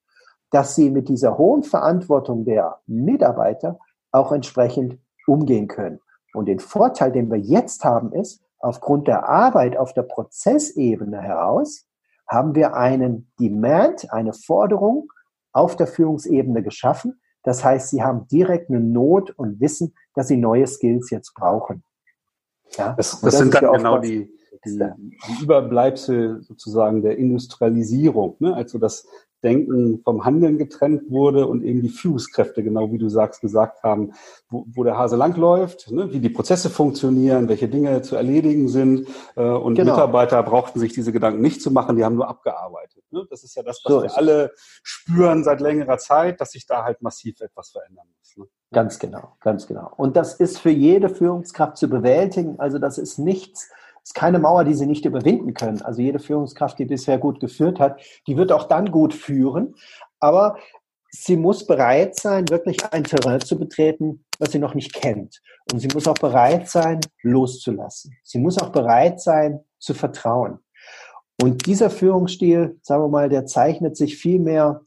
[SPEAKER 3] dass sie mit dieser hohen Verantwortung der Mitarbeiter auch entsprechend umgehen können. Und den Vorteil, den wir jetzt haben, ist, aufgrund der Arbeit auf der Prozessebene heraus, haben wir einen Demand, eine Forderung auf der Führungsebene geschaffen. Das heißt, sie haben direkt eine Not und wissen, dass sie neue Skills jetzt brauchen.
[SPEAKER 2] Ja? Das, das, das sind dann genau die, die, die Überbleibsel sozusagen der Industrialisierung, ne? also das Denken vom Handeln getrennt wurde und eben die Führungskräfte, genau wie du sagst, gesagt haben, wo, wo der Hase langläuft, ne? wie die Prozesse funktionieren, welche Dinge zu erledigen sind. Äh, und genau. Mitarbeiter brauchten sich diese Gedanken nicht zu machen, die haben nur abgearbeitet. Ne? Das ist ja das, was so wir alle spüren seit längerer Zeit, dass sich da halt massiv etwas verändern muss. Ne?
[SPEAKER 3] Ganz genau, ganz genau. Und das ist für jede Führungskraft zu bewältigen. Also das ist nichts, ist keine Mauer, die sie nicht überwinden können. Also jede Führungskraft, die bisher gut geführt hat, die wird auch dann gut führen. Aber sie muss bereit sein, wirklich ein Terrain zu betreten, was sie noch nicht kennt. Und sie muss auch bereit sein, loszulassen. Sie muss auch bereit sein, zu vertrauen. Und dieser Führungsstil, sagen wir mal, der zeichnet sich viel mehr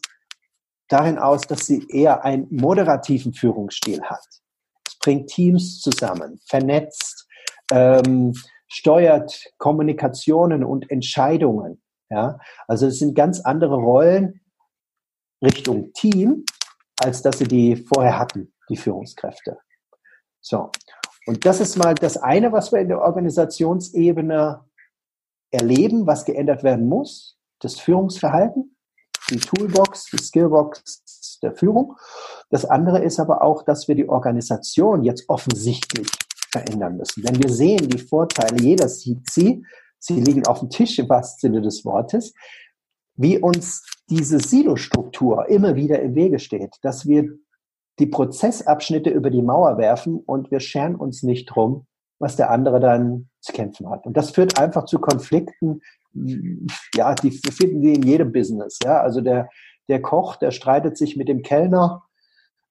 [SPEAKER 3] darin aus, dass sie eher einen moderativen Führungsstil hat. Es bringt Teams zusammen, vernetzt, ähm, steuert Kommunikationen und Entscheidungen. Ja, also es sind ganz andere Rollen Richtung Team, als dass sie die vorher hatten, die Führungskräfte. So. Und das ist mal das eine, was wir in der Organisationsebene erleben, was geändert werden muss. Das Führungsverhalten, die Toolbox, die Skillbox der Führung. Das andere ist aber auch, dass wir die Organisation jetzt offensichtlich verändern müssen. Denn wir sehen die Vorteile, jeder sieht sie, sie liegen auf dem Tisch im wahrsten Sinne des Wortes, wie uns diese Silo-Struktur immer wieder im Wege steht, dass wir die Prozessabschnitte über die Mauer werfen und wir scheren uns nicht drum, was der andere dann zu kämpfen hat. Und das führt einfach zu Konflikten, ja, die finden wir in jedem Business. Ja, also der, der Koch, der streitet sich mit dem Kellner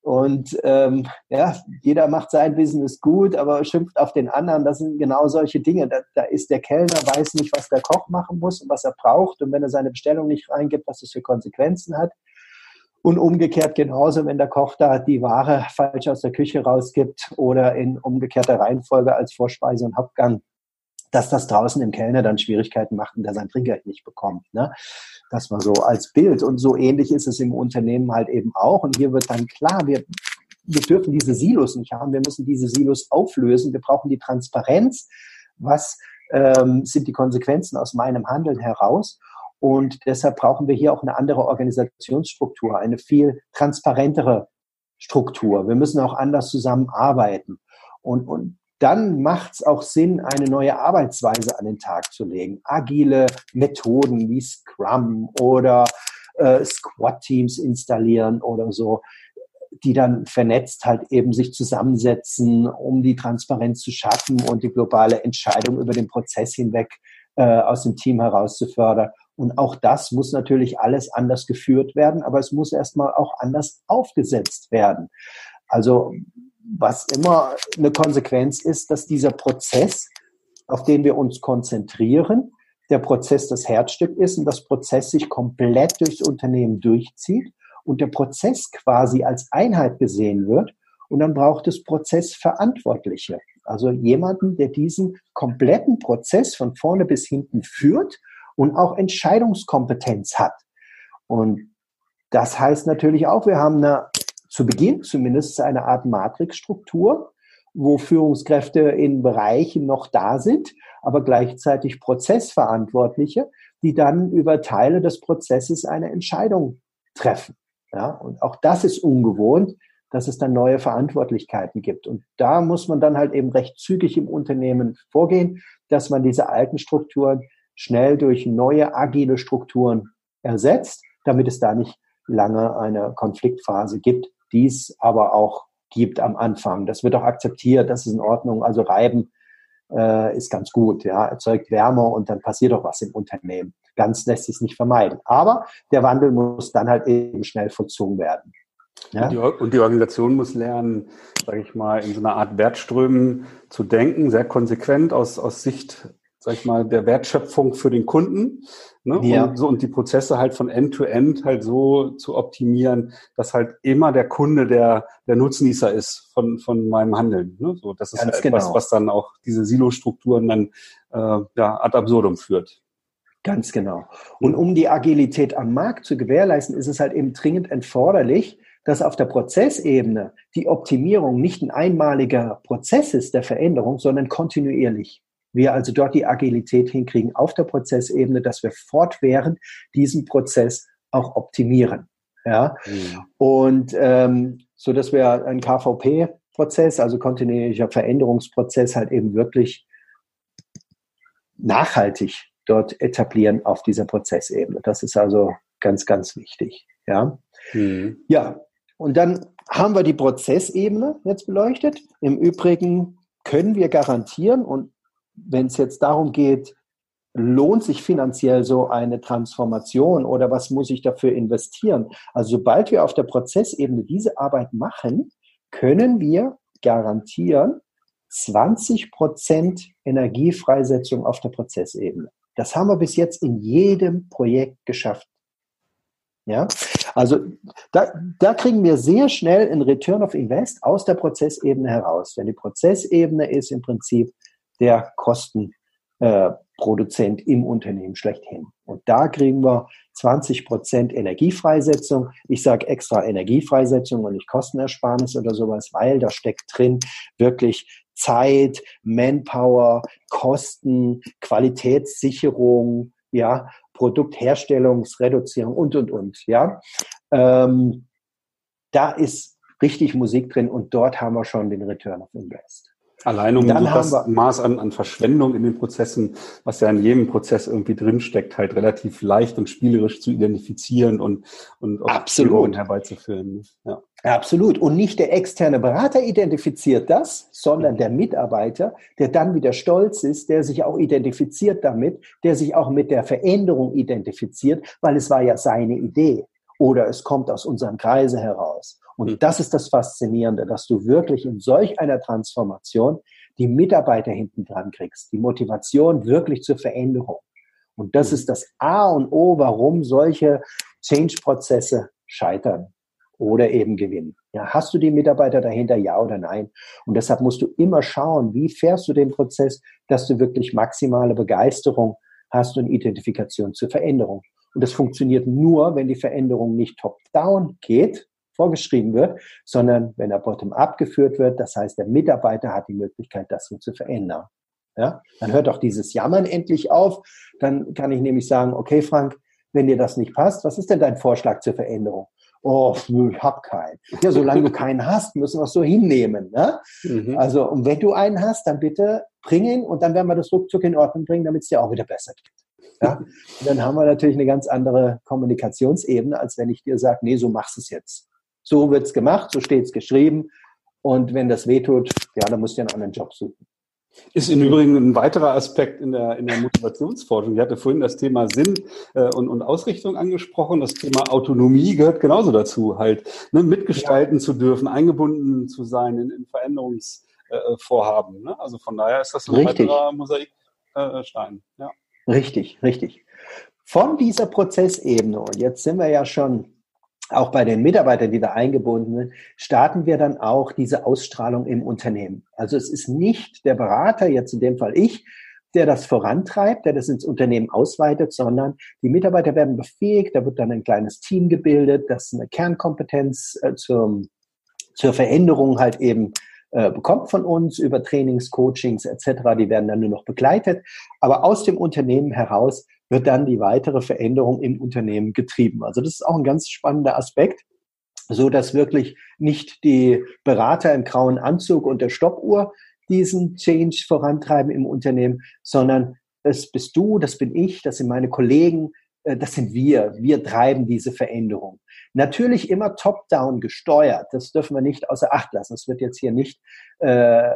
[SPEAKER 3] und ähm, ja, jeder macht sein Business gut, aber schimpft auf den anderen. Das sind genau solche Dinge. Da, da ist der Kellner, weiß nicht, was der Koch machen muss und was er braucht. Und wenn er seine Bestellung nicht reingibt, was das für Konsequenzen hat. Und umgekehrt genauso, wenn der Koch da die Ware falsch aus der Küche rausgibt oder in umgekehrter Reihenfolge als Vorspeise und Hauptgang, dass das draußen im Kellner dann Schwierigkeiten macht und der sein Trinkgeld nicht bekommt. Ne? Das war so als Bild. Und so ähnlich ist es im Unternehmen halt eben auch. Und hier wird dann klar, wir, wir dürfen diese Silos nicht haben. Wir müssen diese Silos auflösen. Wir brauchen die Transparenz. Was ähm, sind die Konsequenzen aus meinem Handeln heraus? Und deshalb brauchen wir hier auch eine andere Organisationsstruktur, eine viel transparentere Struktur. Wir müssen auch anders zusammenarbeiten. Und, und dann macht es auch Sinn, eine neue Arbeitsweise an den Tag zu legen. Agile Methoden wie Scrum oder äh, Squad-Teams installieren oder so, die dann vernetzt halt eben sich zusammensetzen, um die Transparenz zu schaffen und die globale Entscheidung über den Prozess hinweg äh, aus dem Team heraus zu fördern. Und auch das muss natürlich alles anders geführt werden, aber es muss erstmal auch anders aufgesetzt werden. Also was immer eine Konsequenz ist, dass dieser Prozess, auf den wir uns konzentrieren, der Prozess das Herzstück ist und das Prozess sich komplett durchs Unternehmen durchzieht und der Prozess quasi als Einheit gesehen wird. Und dann braucht es Prozessverantwortliche. Also jemanden, der diesen kompletten Prozess von vorne bis hinten führt und auch Entscheidungskompetenz hat. Und das heißt natürlich auch, wir haben eine zu Beginn zumindest eine Art Matrixstruktur, wo Führungskräfte in Bereichen noch da sind, aber gleichzeitig Prozessverantwortliche, die dann über Teile des Prozesses eine Entscheidung treffen. Ja, und auch das ist ungewohnt, dass es dann neue Verantwortlichkeiten gibt. Und da muss man dann halt eben recht zügig im Unternehmen vorgehen, dass man diese alten Strukturen schnell durch neue agile Strukturen ersetzt, damit es da nicht lange eine Konfliktphase gibt, dies aber auch gibt am Anfang. Das wird auch akzeptiert, das ist in Ordnung. Also Reiben äh, ist ganz gut, ja, erzeugt Wärme und dann passiert auch was im Unternehmen. Ganz lässt sich es nicht vermeiden. Aber der Wandel muss dann halt eben schnell vollzogen werden.
[SPEAKER 2] Ja? Und, die, und die Organisation muss lernen, sage ich mal, in so einer Art Wertströmen zu denken, sehr konsequent aus, aus Sicht sag ich mal, der Wertschöpfung für den Kunden. Ne? Ja. Und, so, und die Prozesse halt von End-to-End -End halt so zu optimieren, dass halt immer der Kunde der, der Nutznießer ist von, von meinem Handeln. Ne? So, das ist Ganz halt etwas, genau. was dann auch diese Silo-Strukturen dann äh, ja, ad absurdum führt.
[SPEAKER 3] Ganz genau. Und um die Agilität am Markt zu gewährleisten, ist es halt eben dringend erforderlich, dass auf der Prozessebene die Optimierung nicht ein einmaliger Prozess ist der Veränderung, sondern kontinuierlich wir also dort die Agilität hinkriegen auf der Prozessebene, dass wir fortwährend diesen Prozess auch optimieren. Ja, mhm. und ähm, so dass wir ein KVP-Prozess, also kontinuierlicher Veränderungsprozess, halt eben wirklich nachhaltig dort etablieren auf dieser Prozessebene. Das ist also ganz, ganz wichtig. Ja, mhm. ja. Und dann haben wir die Prozessebene jetzt beleuchtet. Im Übrigen können wir garantieren und wenn es jetzt darum geht, lohnt sich finanziell so eine Transformation oder was muss ich dafür investieren? Also sobald wir auf der Prozessebene diese Arbeit machen, können wir garantieren 20 Prozent Energiefreisetzung auf der Prozessebene. Das haben wir bis jetzt in jedem Projekt geschafft. Ja, also da, da kriegen wir sehr schnell einen Return of Invest aus der Prozessebene heraus. Denn die Prozessebene ist im Prinzip der Kostenproduzent im Unternehmen schlechthin. Und da kriegen wir 20 Prozent Energiefreisetzung. Ich sage extra Energiefreisetzung und nicht Kostenersparnis oder sowas, weil da steckt drin wirklich Zeit, Manpower, Kosten, Qualitätssicherung, ja, Produktherstellungsreduzierung und, und, und, ja. Ähm, da ist richtig Musik drin und dort haben wir schon den Return of Invest.
[SPEAKER 2] Allein um das Maß an, an Verschwendung in den Prozessen, was ja in jedem Prozess irgendwie drinsteckt, halt relativ leicht und spielerisch zu identifizieren und, und
[SPEAKER 3] Absolut.
[SPEAKER 2] herbeizuführen.
[SPEAKER 3] Ja. Absolut. Und nicht der externe Berater identifiziert das, sondern der Mitarbeiter, der dann wieder stolz ist, der sich auch identifiziert damit, der sich auch mit der Veränderung identifiziert, weil es war ja seine Idee oder es kommt aus unserem Kreise heraus. Und das ist das Faszinierende, dass du wirklich in solch einer Transformation die Mitarbeiter hinten dran kriegst, die Motivation wirklich zur Veränderung. Und das mhm. ist das A und O, warum solche Change-Prozesse scheitern oder eben gewinnen. Ja, hast du die Mitarbeiter dahinter, ja oder nein? Und deshalb musst du immer schauen, wie fährst du den Prozess, dass du wirklich maximale Begeisterung hast und Identifikation zur Veränderung. Und das funktioniert nur, wenn die Veränderung nicht top-down geht, vorgeschrieben wird, sondern wenn er bottom-up geführt wird. Das heißt, der Mitarbeiter hat die Möglichkeit, das so zu verändern. Ja, dann hört auch dieses Jammern endlich auf. Dann kann ich nämlich sagen, okay, Frank, wenn dir das nicht passt, was ist denn dein Vorschlag zur Veränderung? Oh, ich hab keinen. Ja, solange du keinen hast, müssen wir es so hinnehmen. Ne? Mhm. Also, und wenn du einen hast, dann bitte bring ihn und dann werden wir das ruckzuck in Ordnung bringen, damit es dir auch wieder besser geht. Ja? Und dann haben wir natürlich eine ganz andere Kommunikationsebene, als wenn ich dir sage, nee, so machst du es jetzt. So wird's gemacht, so steht's geschrieben. Und wenn das wehtut, ja, dann musst du einen anderen Job suchen.
[SPEAKER 2] Ist im Übrigen ein weiterer Aspekt in der, in der Motivationsforschung. Ich hatte vorhin das Thema Sinn äh, und, und Ausrichtung angesprochen. Das Thema Autonomie gehört genauso dazu, halt ne, mitgestalten ja. zu dürfen, eingebunden zu sein in, in Veränderungsvorhaben. Äh, ne? Also von daher ist das ein richtig. weiterer Mosaikstein. Äh, ja.
[SPEAKER 3] Richtig, richtig. Von dieser Prozessebene, und jetzt sind wir ja schon auch bei den Mitarbeitern, die da eingebunden sind, starten wir dann auch diese Ausstrahlung im Unternehmen. Also es ist nicht der Berater, jetzt in dem Fall ich, der das vorantreibt, der das ins Unternehmen ausweitet, sondern die Mitarbeiter werden befähigt, da wird dann ein kleines Team gebildet, das eine Kernkompetenz äh, zum, zur Veränderung halt eben äh, bekommt von uns über Trainings, Coachings etc. Die werden dann nur noch begleitet. Aber aus dem Unternehmen heraus wird dann die weitere Veränderung im Unternehmen getrieben. Also das ist auch ein ganz spannender Aspekt, so dass wirklich nicht die Berater im grauen Anzug und der Stoppuhr diesen Change vorantreiben im Unternehmen, sondern das bist du, das bin ich, das sind meine Kollegen, äh, das sind wir. Wir treiben diese Veränderung. Natürlich immer top-down gesteuert. Das dürfen wir nicht außer Acht lassen. Es wird jetzt hier nicht, äh,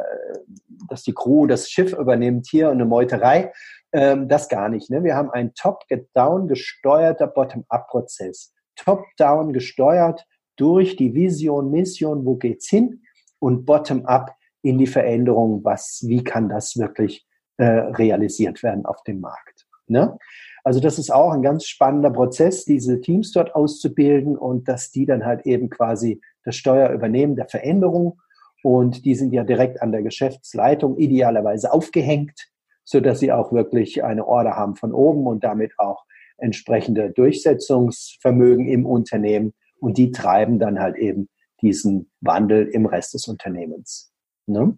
[SPEAKER 3] dass die Crew das Schiff übernimmt hier und eine Meuterei, ähm, das gar nicht. Ne? Wir haben einen Top-Down gesteuerter Bottom-Up-Prozess. Top-Down gesteuert durch die Vision, Mission, wo geht's hin? Und Bottom-Up in die Veränderung, was, wie kann das wirklich äh, realisiert werden auf dem Markt? Ne? Also das ist auch ein ganz spannender Prozess, diese Teams dort auszubilden und dass die dann halt eben quasi das Steuer übernehmen der Veränderung. Und die sind ja direkt an der Geschäftsleitung idealerweise aufgehängt so dass sie auch wirklich eine Order haben von oben und damit auch entsprechende Durchsetzungsvermögen im Unternehmen und die treiben dann halt eben diesen Wandel im Rest des Unternehmens. Ne?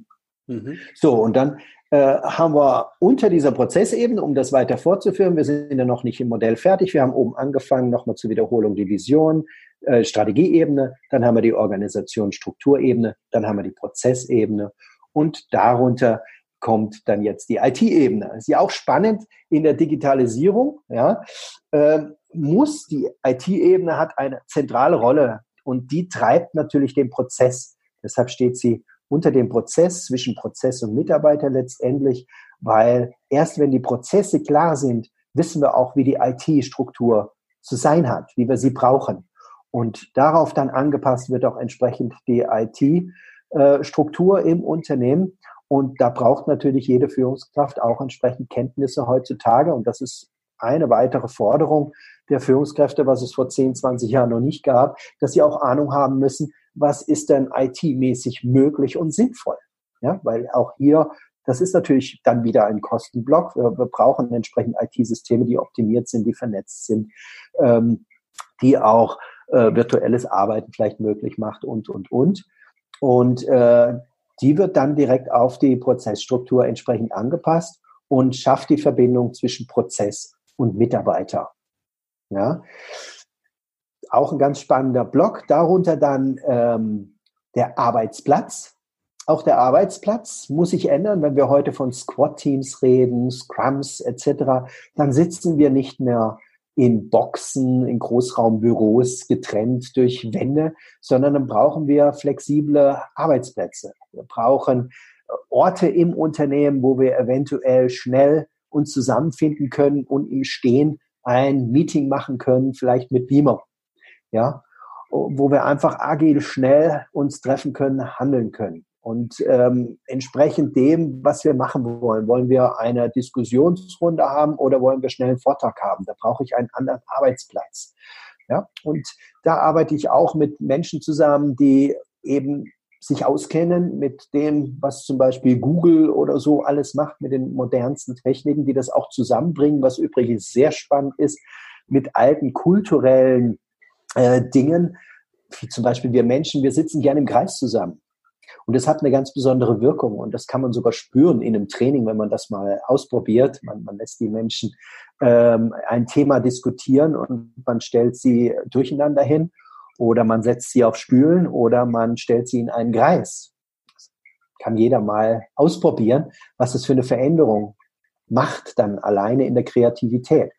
[SPEAKER 3] Mhm. So, und dann äh, haben wir unter dieser Prozessebene, um das weiter fortzuführen, wir sind ja noch nicht im Modell fertig, wir haben oben angefangen, nochmal zur Wiederholung die Vision, äh, Strategieebene, dann haben wir die Organisation, Strukturebene, dann haben wir die Prozessebene und darunter kommt dann jetzt die IT-Ebene. Ist ja auch spannend in der Digitalisierung. Ja, äh, muss die IT-Ebene hat eine zentrale Rolle und die treibt natürlich den Prozess. Deshalb steht sie unter dem Prozess zwischen Prozess und Mitarbeiter letztendlich, weil erst wenn die Prozesse klar sind, wissen wir auch, wie die IT-Struktur zu sein hat, wie wir sie brauchen. Und darauf dann angepasst wird auch entsprechend die IT-Struktur äh, im Unternehmen. Und da braucht natürlich jede Führungskraft auch entsprechend Kenntnisse heutzutage. Und das ist eine weitere Forderung der Führungskräfte, was es vor 10, 20 Jahren noch nicht gab, dass sie auch Ahnung haben müssen, was ist denn IT-mäßig möglich und sinnvoll. Ja, weil auch hier, das ist natürlich dann wieder ein Kostenblock. Wir, wir brauchen entsprechend IT-Systeme, die optimiert sind, die vernetzt sind, ähm, die auch äh, virtuelles Arbeiten vielleicht möglich macht und, und, und. Und äh, die wird dann direkt auf die Prozessstruktur entsprechend angepasst und schafft die Verbindung zwischen Prozess und Mitarbeiter. Ja. Auch ein ganz spannender Block. Darunter dann ähm, der Arbeitsplatz. Auch der Arbeitsplatz muss sich ändern, wenn wir heute von Squad-Teams reden, Scrums etc. Dann sitzen wir nicht mehr in Boxen, in Großraumbüros getrennt durch Wände, sondern dann brauchen wir flexible Arbeitsplätze. Wir brauchen äh, Orte im Unternehmen, wo wir eventuell schnell uns zusammenfinden können und im Stehen ein Meeting machen können, vielleicht mit Beamer. Ja, wo wir einfach agil schnell uns treffen können, handeln können. Und ähm, entsprechend dem, was wir machen wollen, wollen wir eine Diskussionsrunde haben oder wollen wir schnell einen Vortrag haben? Da brauche ich einen anderen Arbeitsplatz. Ja, und da arbeite ich auch mit Menschen zusammen, die eben sich auskennen mit dem, was zum Beispiel Google oder so alles macht, mit den modernsten Techniken, die das auch zusammenbringen, was übrigens sehr spannend ist, mit alten kulturellen äh, Dingen, wie zum Beispiel wir Menschen, wir sitzen gerne im Kreis zusammen. Und das hat eine ganz besondere Wirkung und das kann man sogar spüren in einem Training, wenn man das mal ausprobiert. Man, man lässt die Menschen ähm, ein Thema diskutieren und man stellt sie durcheinander hin oder man setzt sie auf Spülen oder man stellt sie in einen Kreis. Das kann jeder mal ausprobieren, was es für eine Veränderung macht dann alleine in der Kreativität.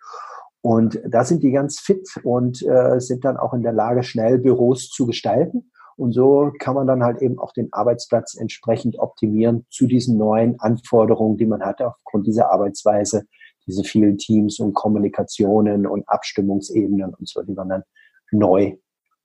[SPEAKER 3] Und da sind die ganz fit und äh, sind dann auch in der Lage, schnell Büros zu gestalten. Und so kann man dann halt eben auch den Arbeitsplatz entsprechend optimieren zu diesen neuen Anforderungen, die man hat aufgrund dieser Arbeitsweise, diese vielen Teams und Kommunikationen und Abstimmungsebenen und so, die man dann neu,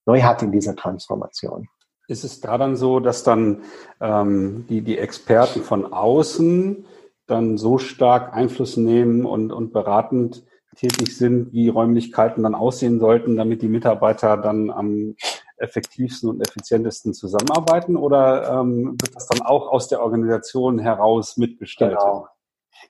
[SPEAKER 3] neu hat in dieser Transformation.
[SPEAKER 2] Ist es da dann so, dass dann ähm, die, die Experten von außen dann so stark Einfluss nehmen und, und beratend tätig sind, wie Räumlichkeiten dann aussehen sollten, damit die Mitarbeiter dann am effektivsten und effizientesten zusammenarbeiten? Oder ähm, wird das dann auch aus der Organisation heraus mitgestaltet? Genau.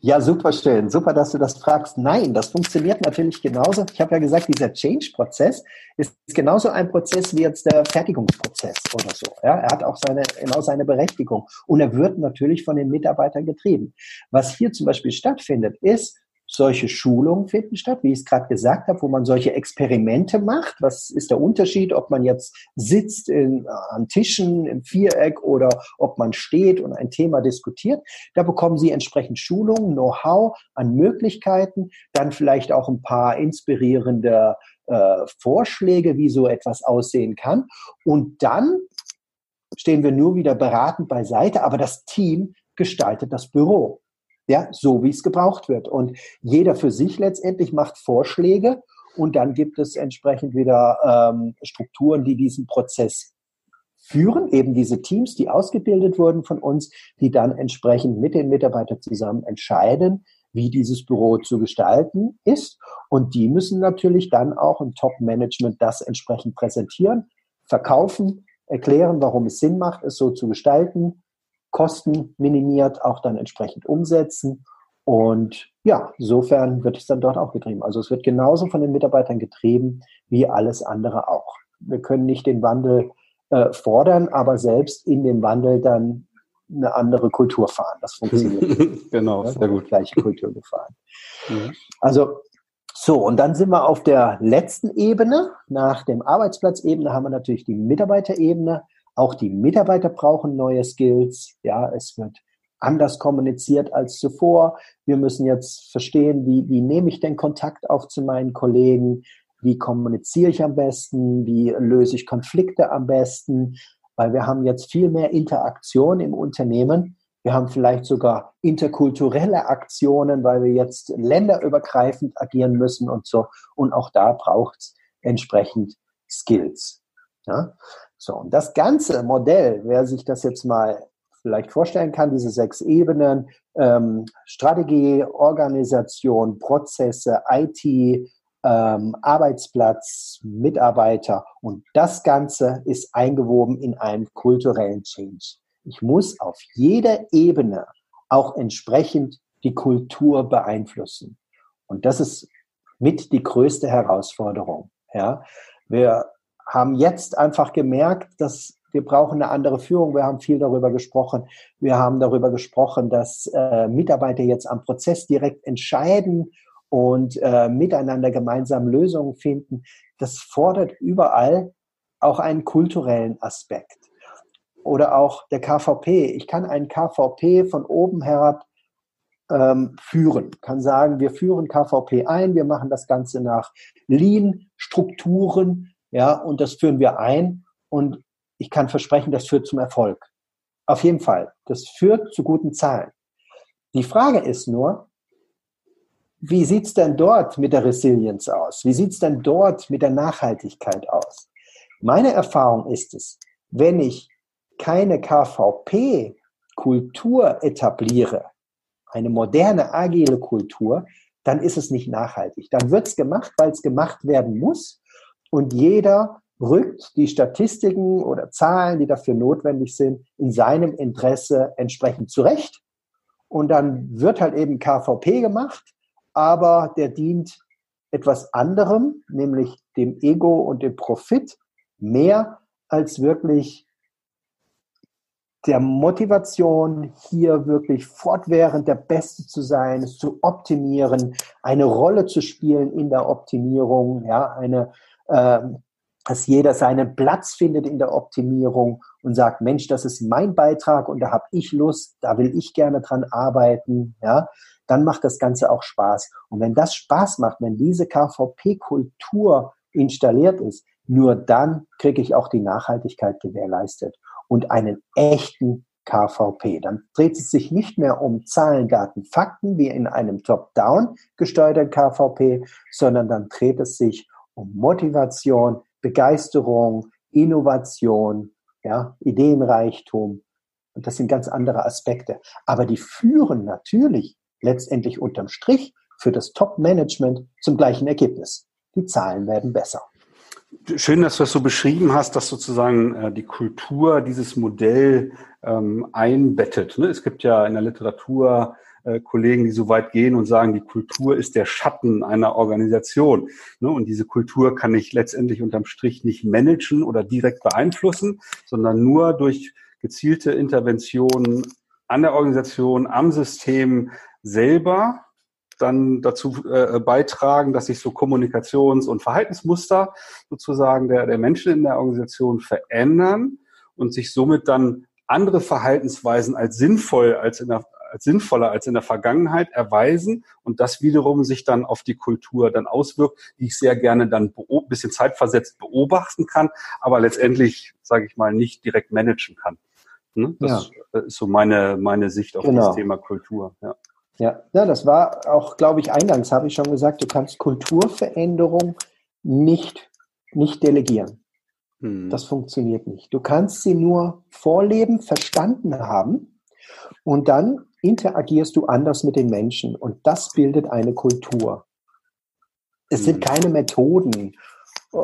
[SPEAKER 3] Ja, super schön. Super, dass du das fragst. Nein, das funktioniert natürlich genauso. Ich habe ja gesagt, dieser Change-Prozess ist genauso ein Prozess wie jetzt der Fertigungsprozess oder so. Ja, er hat auch seine, genau seine Berechtigung. Und er wird natürlich von den Mitarbeitern getrieben. Was hier zum Beispiel stattfindet, ist, solche Schulungen finden statt, wie ich es gerade gesagt habe, wo man solche Experimente macht. Was ist der Unterschied, ob man jetzt sitzt in, an Tischen im Viereck oder ob man steht und ein Thema diskutiert? Da bekommen Sie entsprechend Schulungen, Know-how an Möglichkeiten, dann vielleicht auch ein paar inspirierende äh, Vorschläge, wie so etwas aussehen kann. Und dann stehen wir nur wieder beratend beiseite, aber das Team gestaltet das Büro ja, so wie es gebraucht wird. Und jeder für sich letztendlich macht Vorschläge und dann gibt es entsprechend wieder ähm, Strukturen, die diesen Prozess führen, eben diese Teams, die ausgebildet wurden von uns, die dann entsprechend mit den Mitarbeitern zusammen entscheiden, wie dieses Büro zu gestalten ist. Und die müssen natürlich dann auch im Top-Management das entsprechend präsentieren, verkaufen, erklären, warum es Sinn macht, es so zu gestalten, Kosten minimiert, auch dann entsprechend umsetzen. Und ja, insofern wird es dann dort auch getrieben. Also es wird genauso von den Mitarbeitern getrieben wie alles andere auch. Wir können nicht den Wandel äh, fordern, aber selbst in dem Wandel dann eine andere Kultur fahren. Das funktioniert.
[SPEAKER 2] genau, ja, sehr gut.
[SPEAKER 3] Gleiche Kultur gefahren. Mhm. Also so, und dann sind wir auf der letzten Ebene. Nach dem Arbeitsplatzebene haben wir natürlich die Mitarbeiterebene. Auch die Mitarbeiter brauchen neue Skills. Ja, es wird anders kommuniziert als zuvor. Wir müssen jetzt verstehen, wie, wie nehme ich denn Kontakt auf zu meinen Kollegen? Wie kommuniziere ich am besten? Wie löse ich Konflikte am besten? Weil wir haben jetzt viel mehr Interaktion im Unternehmen. Wir haben vielleicht sogar interkulturelle Aktionen, weil wir jetzt länderübergreifend agieren müssen und so. Und auch da braucht es entsprechend Skills. Ja? So, und das ganze Modell, wer sich das jetzt mal vielleicht vorstellen kann, diese sechs Ebenen, ähm, Strategie, Organisation, Prozesse, IT, ähm, Arbeitsplatz, Mitarbeiter und das Ganze ist eingewoben in einen kulturellen Change. Ich muss auf jeder Ebene auch entsprechend die Kultur beeinflussen. Und das ist mit die größte Herausforderung. Ja, wir haben jetzt einfach gemerkt, dass wir brauchen eine andere Führung. Wir haben viel darüber gesprochen. Wir haben darüber gesprochen, dass äh, Mitarbeiter jetzt am Prozess direkt entscheiden und äh, miteinander gemeinsam Lösungen finden. Das fordert überall auch einen kulturellen Aspekt. Oder auch der KVP. Ich kann einen KVP von oben herab ähm, führen. Kann sagen, wir führen KVP ein, wir machen das Ganze nach Lean-Strukturen, ja, und das führen wir ein und ich kann versprechen, das führt zum Erfolg. Auf jeden Fall. Das führt zu guten Zahlen. Die Frage ist nur, wie sieht's denn dort mit der Resilienz aus? Wie sieht's denn dort mit der Nachhaltigkeit aus? Meine Erfahrung ist es, wenn ich keine KVP-Kultur etabliere, eine moderne, agile Kultur, dann ist es nicht nachhaltig. Dann wird's gemacht, weil es gemacht werden muss und jeder rückt die Statistiken oder Zahlen, die dafür notwendig sind, in seinem Interesse entsprechend zurecht. Und dann wird halt eben KVP gemacht, aber der dient etwas anderem, nämlich dem Ego und dem Profit, mehr als wirklich der Motivation, hier wirklich fortwährend der Beste zu sein, es zu optimieren, eine Rolle zu spielen in der Optimierung, ja, eine, dass jeder seinen Platz findet in der Optimierung und sagt, Mensch, das ist mein Beitrag und da habe ich Lust, da will ich gerne dran arbeiten, ja, dann macht das Ganze auch Spaß. Und wenn das Spaß macht, wenn diese KVP-Kultur installiert ist, nur dann kriege ich auch die Nachhaltigkeit gewährleistet und einen echten KVP. Dann dreht es sich nicht mehr um Zahlen, Daten, Fakten wie in einem Top-Down gesteuerten KVP, sondern dann dreht es sich um Motivation, Begeisterung, Innovation, ja, Ideenreichtum. Und das sind ganz andere Aspekte. Aber die führen natürlich letztendlich unterm Strich für das Top-Management zum gleichen Ergebnis. Die Zahlen werden besser.
[SPEAKER 2] Schön, dass du das so beschrieben hast, dass sozusagen äh, die Kultur dieses Modell ähm, einbettet. Ne? Es gibt ja in der Literatur äh, Kollegen, die so weit gehen und sagen, die Kultur ist der Schatten einer Organisation. Ne? Und diese Kultur kann ich letztendlich unterm Strich nicht managen oder direkt beeinflussen, sondern nur durch gezielte Interventionen an der Organisation, am System selber dann dazu äh, beitragen, dass sich so Kommunikations- und Verhaltensmuster sozusagen der, der Menschen in der Organisation verändern und sich somit dann andere Verhaltensweisen als sinnvoll als in der als sinnvoller als in der Vergangenheit erweisen und das wiederum sich dann auf die Kultur dann auswirkt, die ich sehr gerne dann ein bisschen zeitversetzt beobachten kann, aber letztendlich, sage ich mal, nicht direkt managen kann. Ne? Das ja. ist so meine, meine Sicht auf genau. das Thema Kultur. Ja.
[SPEAKER 3] Ja, ja, das war auch, glaube ich, eingangs habe ich schon gesagt, du kannst Kulturveränderung nicht, nicht delegieren. Hm. Das funktioniert nicht. Du kannst sie nur vorleben, verstanden haben und dann interagierst du anders mit den Menschen und das bildet eine Kultur. Es sind keine Methoden, äh,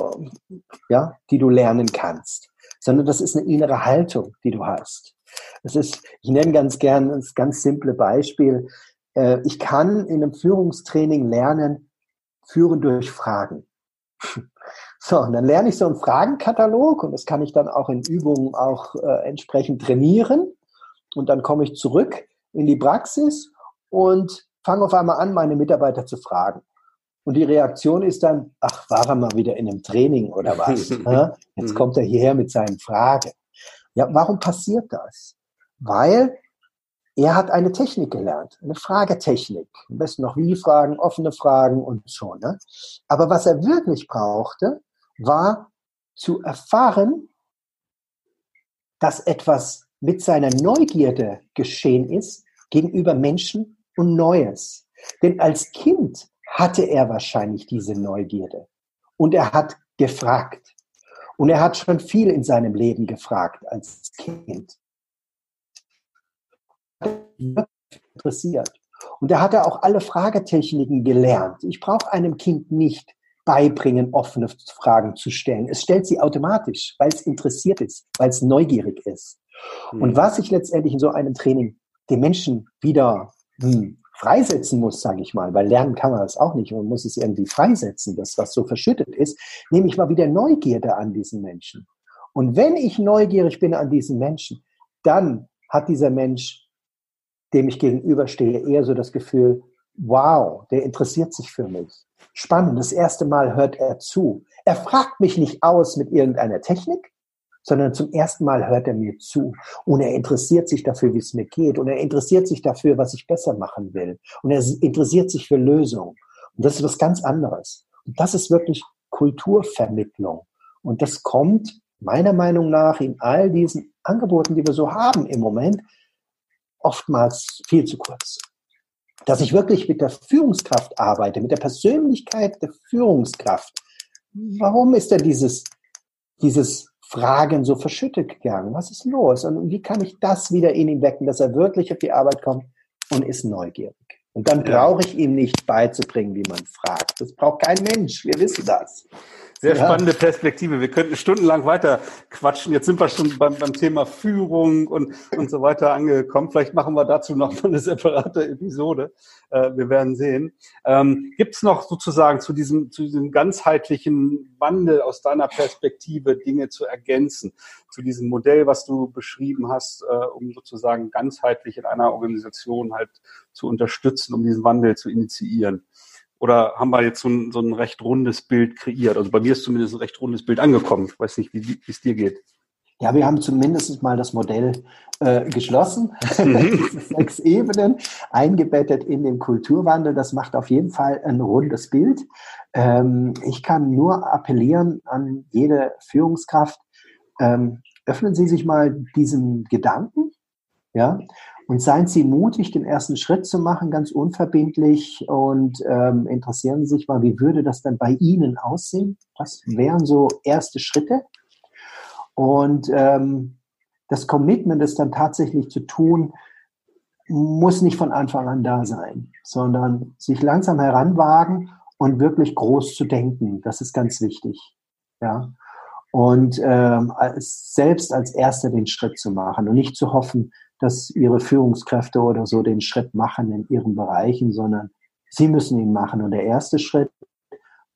[SPEAKER 3] ja, die du lernen kannst, sondern das ist eine innere Haltung, die du hast. Es ist, ich nenne ganz gern das ganz simple Beispiel. Äh, ich kann in einem Führungstraining lernen, führen durch Fragen. So, und dann lerne ich so einen Fragenkatalog und das kann ich dann auch in Übungen auch äh, entsprechend trainieren. Und dann komme ich zurück in die Praxis und fange auf einmal an, meine Mitarbeiter zu fragen. Und die Reaktion ist dann, ach, war er mal wieder in einem Training oder was? Jetzt kommt er hierher mit seinen Fragen. Ja, warum passiert das? Weil er hat eine Technik gelernt, eine Fragetechnik. Am besten noch wie Fragen, offene Fragen und so. Ne? Aber was er wirklich brauchte, war zu erfahren, dass etwas mit seiner Neugierde geschehen ist gegenüber Menschen und Neues. Denn als Kind hatte er wahrscheinlich diese Neugierde. Und er hat gefragt. Und er hat schon viel in seinem Leben gefragt als Kind interessiert. Und da hat er auch alle Fragetechniken gelernt. Ich brauche einem Kind nicht beibringen, offene Fragen zu stellen. Es stellt sie automatisch, weil es interessiert ist, weil es neugierig ist. Mhm. Und was ich letztendlich in so einem Training den Menschen wieder hm, freisetzen muss, sage ich mal, weil lernen kann man das auch nicht, man muss es irgendwie freisetzen, das, was so verschüttet ist, nehme ich mal wieder Neugierde an diesen Menschen. Und wenn ich neugierig bin an diesen Menschen, dann hat dieser Mensch dem ich gegenüberstehe, eher so das Gefühl, wow, der interessiert sich für mich. Spannend, das erste Mal hört er zu. Er fragt mich nicht aus mit irgendeiner Technik, sondern zum ersten Mal hört er mir zu und er interessiert sich dafür, wie es mir geht und er interessiert sich dafür, was ich besser machen will und er interessiert sich für Lösungen. Und das ist was ganz anderes. Und das ist wirklich Kulturvermittlung. Und das kommt meiner Meinung nach in all diesen Angeboten, die wir so haben im Moment, oftmals viel zu kurz. Dass ich wirklich mit der Führungskraft arbeite, mit der Persönlichkeit der Führungskraft. Warum ist denn dieses, dieses Fragen so verschüttet gegangen? Was ist los? Und wie kann ich das wieder in ihm wecken, dass er wirklich auf die Arbeit kommt und ist neugierig? Und dann brauche ich ihm nicht beizubringen, wie man fragt. Das braucht kein Mensch. Wir wissen das.
[SPEAKER 2] Sehr ja. spannende Perspektive. Wir könnten stundenlang weiter quatschen. Jetzt sind wir schon beim, beim Thema Führung und, und so weiter angekommen. Vielleicht machen wir dazu noch mal eine separate Episode. Äh, wir werden sehen. Ähm, Gibt es noch sozusagen zu diesem, zu diesem ganzheitlichen Wandel aus deiner Perspektive Dinge zu ergänzen? Zu diesem Modell, was du beschrieben hast, äh, um sozusagen ganzheitlich in einer Organisation halt zu unterstützen, um diesen Wandel zu initiieren? Oder haben wir jetzt so ein, so ein recht rundes Bild kreiert? Also bei mir ist zumindest ein recht rundes Bild angekommen. Ich weiß nicht, wie es dir geht.
[SPEAKER 3] Ja, wir haben zumindest mal das Modell äh, geschlossen. Mhm. Sechs Ebenen eingebettet in den Kulturwandel. Das macht auf jeden Fall ein rundes Bild. Ähm, ich kann nur appellieren an jede Führungskraft. Ähm, öffnen Sie sich mal diesen Gedanken. Ja, und seien Sie mutig, den ersten Schritt zu machen, ganz unverbindlich und ähm, interessieren Sie sich mal, wie würde das dann bei Ihnen aussehen? Was wären so erste Schritte? Und ähm, das Commitment, das dann tatsächlich zu tun, muss nicht von Anfang an da sein, sondern sich langsam heranwagen und wirklich groß zu denken. Das ist ganz wichtig. Ja. Und ähm, als, selbst als Erster den Schritt zu machen und nicht zu hoffen, dass ihre Führungskräfte oder so den Schritt machen in ihren Bereichen, sondern sie müssen ihn machen. Und der erste Schritt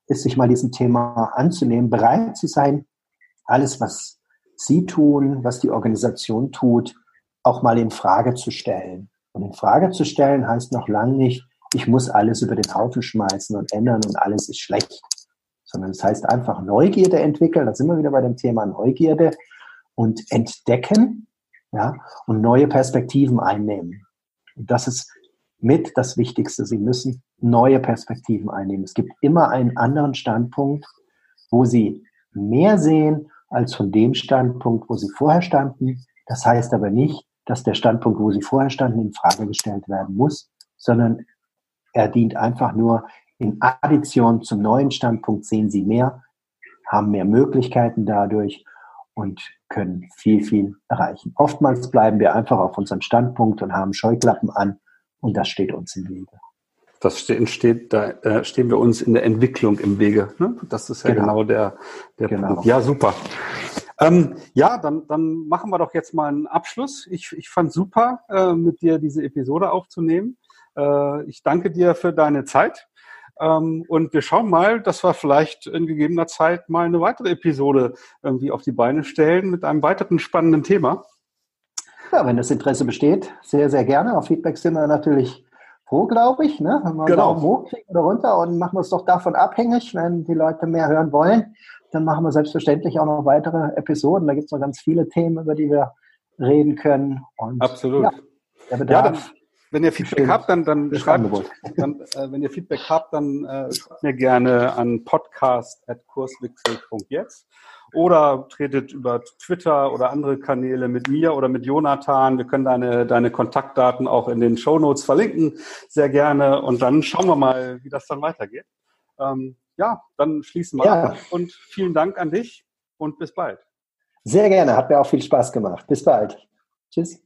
[SPEAKER 3] ist, sich mal diesem Thema anzunehmen, bereit zu sein, alles, was sie tun, was die Organisation tut, auch mal in Frage zu stellen. Und in Frage zu stellen heißt noch lange nicht, ich muss alles über den Haufen schmeißen und ändern und alles ist schlecht, sondern es heißt einfach Neugierde entwickeln. Da sind wir wieder bei dem Thema Neugierde und entdecken ja, und neue Perspektiven einnehmen. Und das ist mit das Wichtigste. Sie müssen neue Perspektiven einnehmen. Es gibt immer einen anderen Standpunkt, wo Sie mehr sehen als von dem Standpunkt, wo Sie vorher standen. Das heißt aber nicht, dass der Standpunkt, wo Sie vorher standen, in Frage gestellt werden muss, sondern er dient einfach nur in Addition zum neuen Standpunkt sehen Sie mehr, haben mehr Möglichkeiten dadurch und können viel, viel erreichen. Oftmals bleiben wir einfach auf unserem Standpunkt und haben Scheuklappen an und das steht uns im Wege.
[SPEAKER 2] Das entsteht, da äh, stehen wir uns in der Entwicklung im Wege. Ne? Das ist ja genau, genau der, der genau. Punkt. Ja, super. Ähm, ja, dann, dann machen wir doch jetzt mal einen Abschluss. Ich, ich fand super, äh, mit dir diese Episode aufzunehmen. Äh, ich danke dir für deine Zeit. Ähm, und wir schauen mal, dass wir vielleicht in gegebener Zeit mal eine weitere Episode irgendwie auf die Beine stellen mit einem weiteren spannenden Thema.
[SPEAKER 3] Ja, wenn das Interesse besteht, sehr, sehr gerne. Auf Feedback sind wir natürlich froh, glaube ich. Ne? Wenn wir genau. Daumen hoch kriegen oder runter und machen wir es doch davon abhängig, wenn die Leute mehr hören wollen. Dann machen wir selbstverständlich auch noch weitere Episoden. Da gibt es noch ganz viele Themen, über die wir reden können.
[SPEAKER 2] Und, Absolut. Ja, der Bedarf ja, wenn ihr Feedback habt, dann, dann schreibt, dann, äh, wenn ihr Feedback habt, dann äh, schreibt mir gerne an podcast.kurswechsel.jetzt oder tretet über Twitter oder andere Kanäle mit mir oder mit Jonathan. Wir können deine, deine Kontaktdaten auch in den Show Notes verlinken, sehr gerne. Und dann schauen wir mal, wie das dann weitergeht. Ähm, ja, dann schließen wir ja. ab und vielen Dank an dich und bis bald.
[SPEAKER 3] Sehr gerne, hat mir auch viel Spaß gemacht. Bis bald. Tschüss.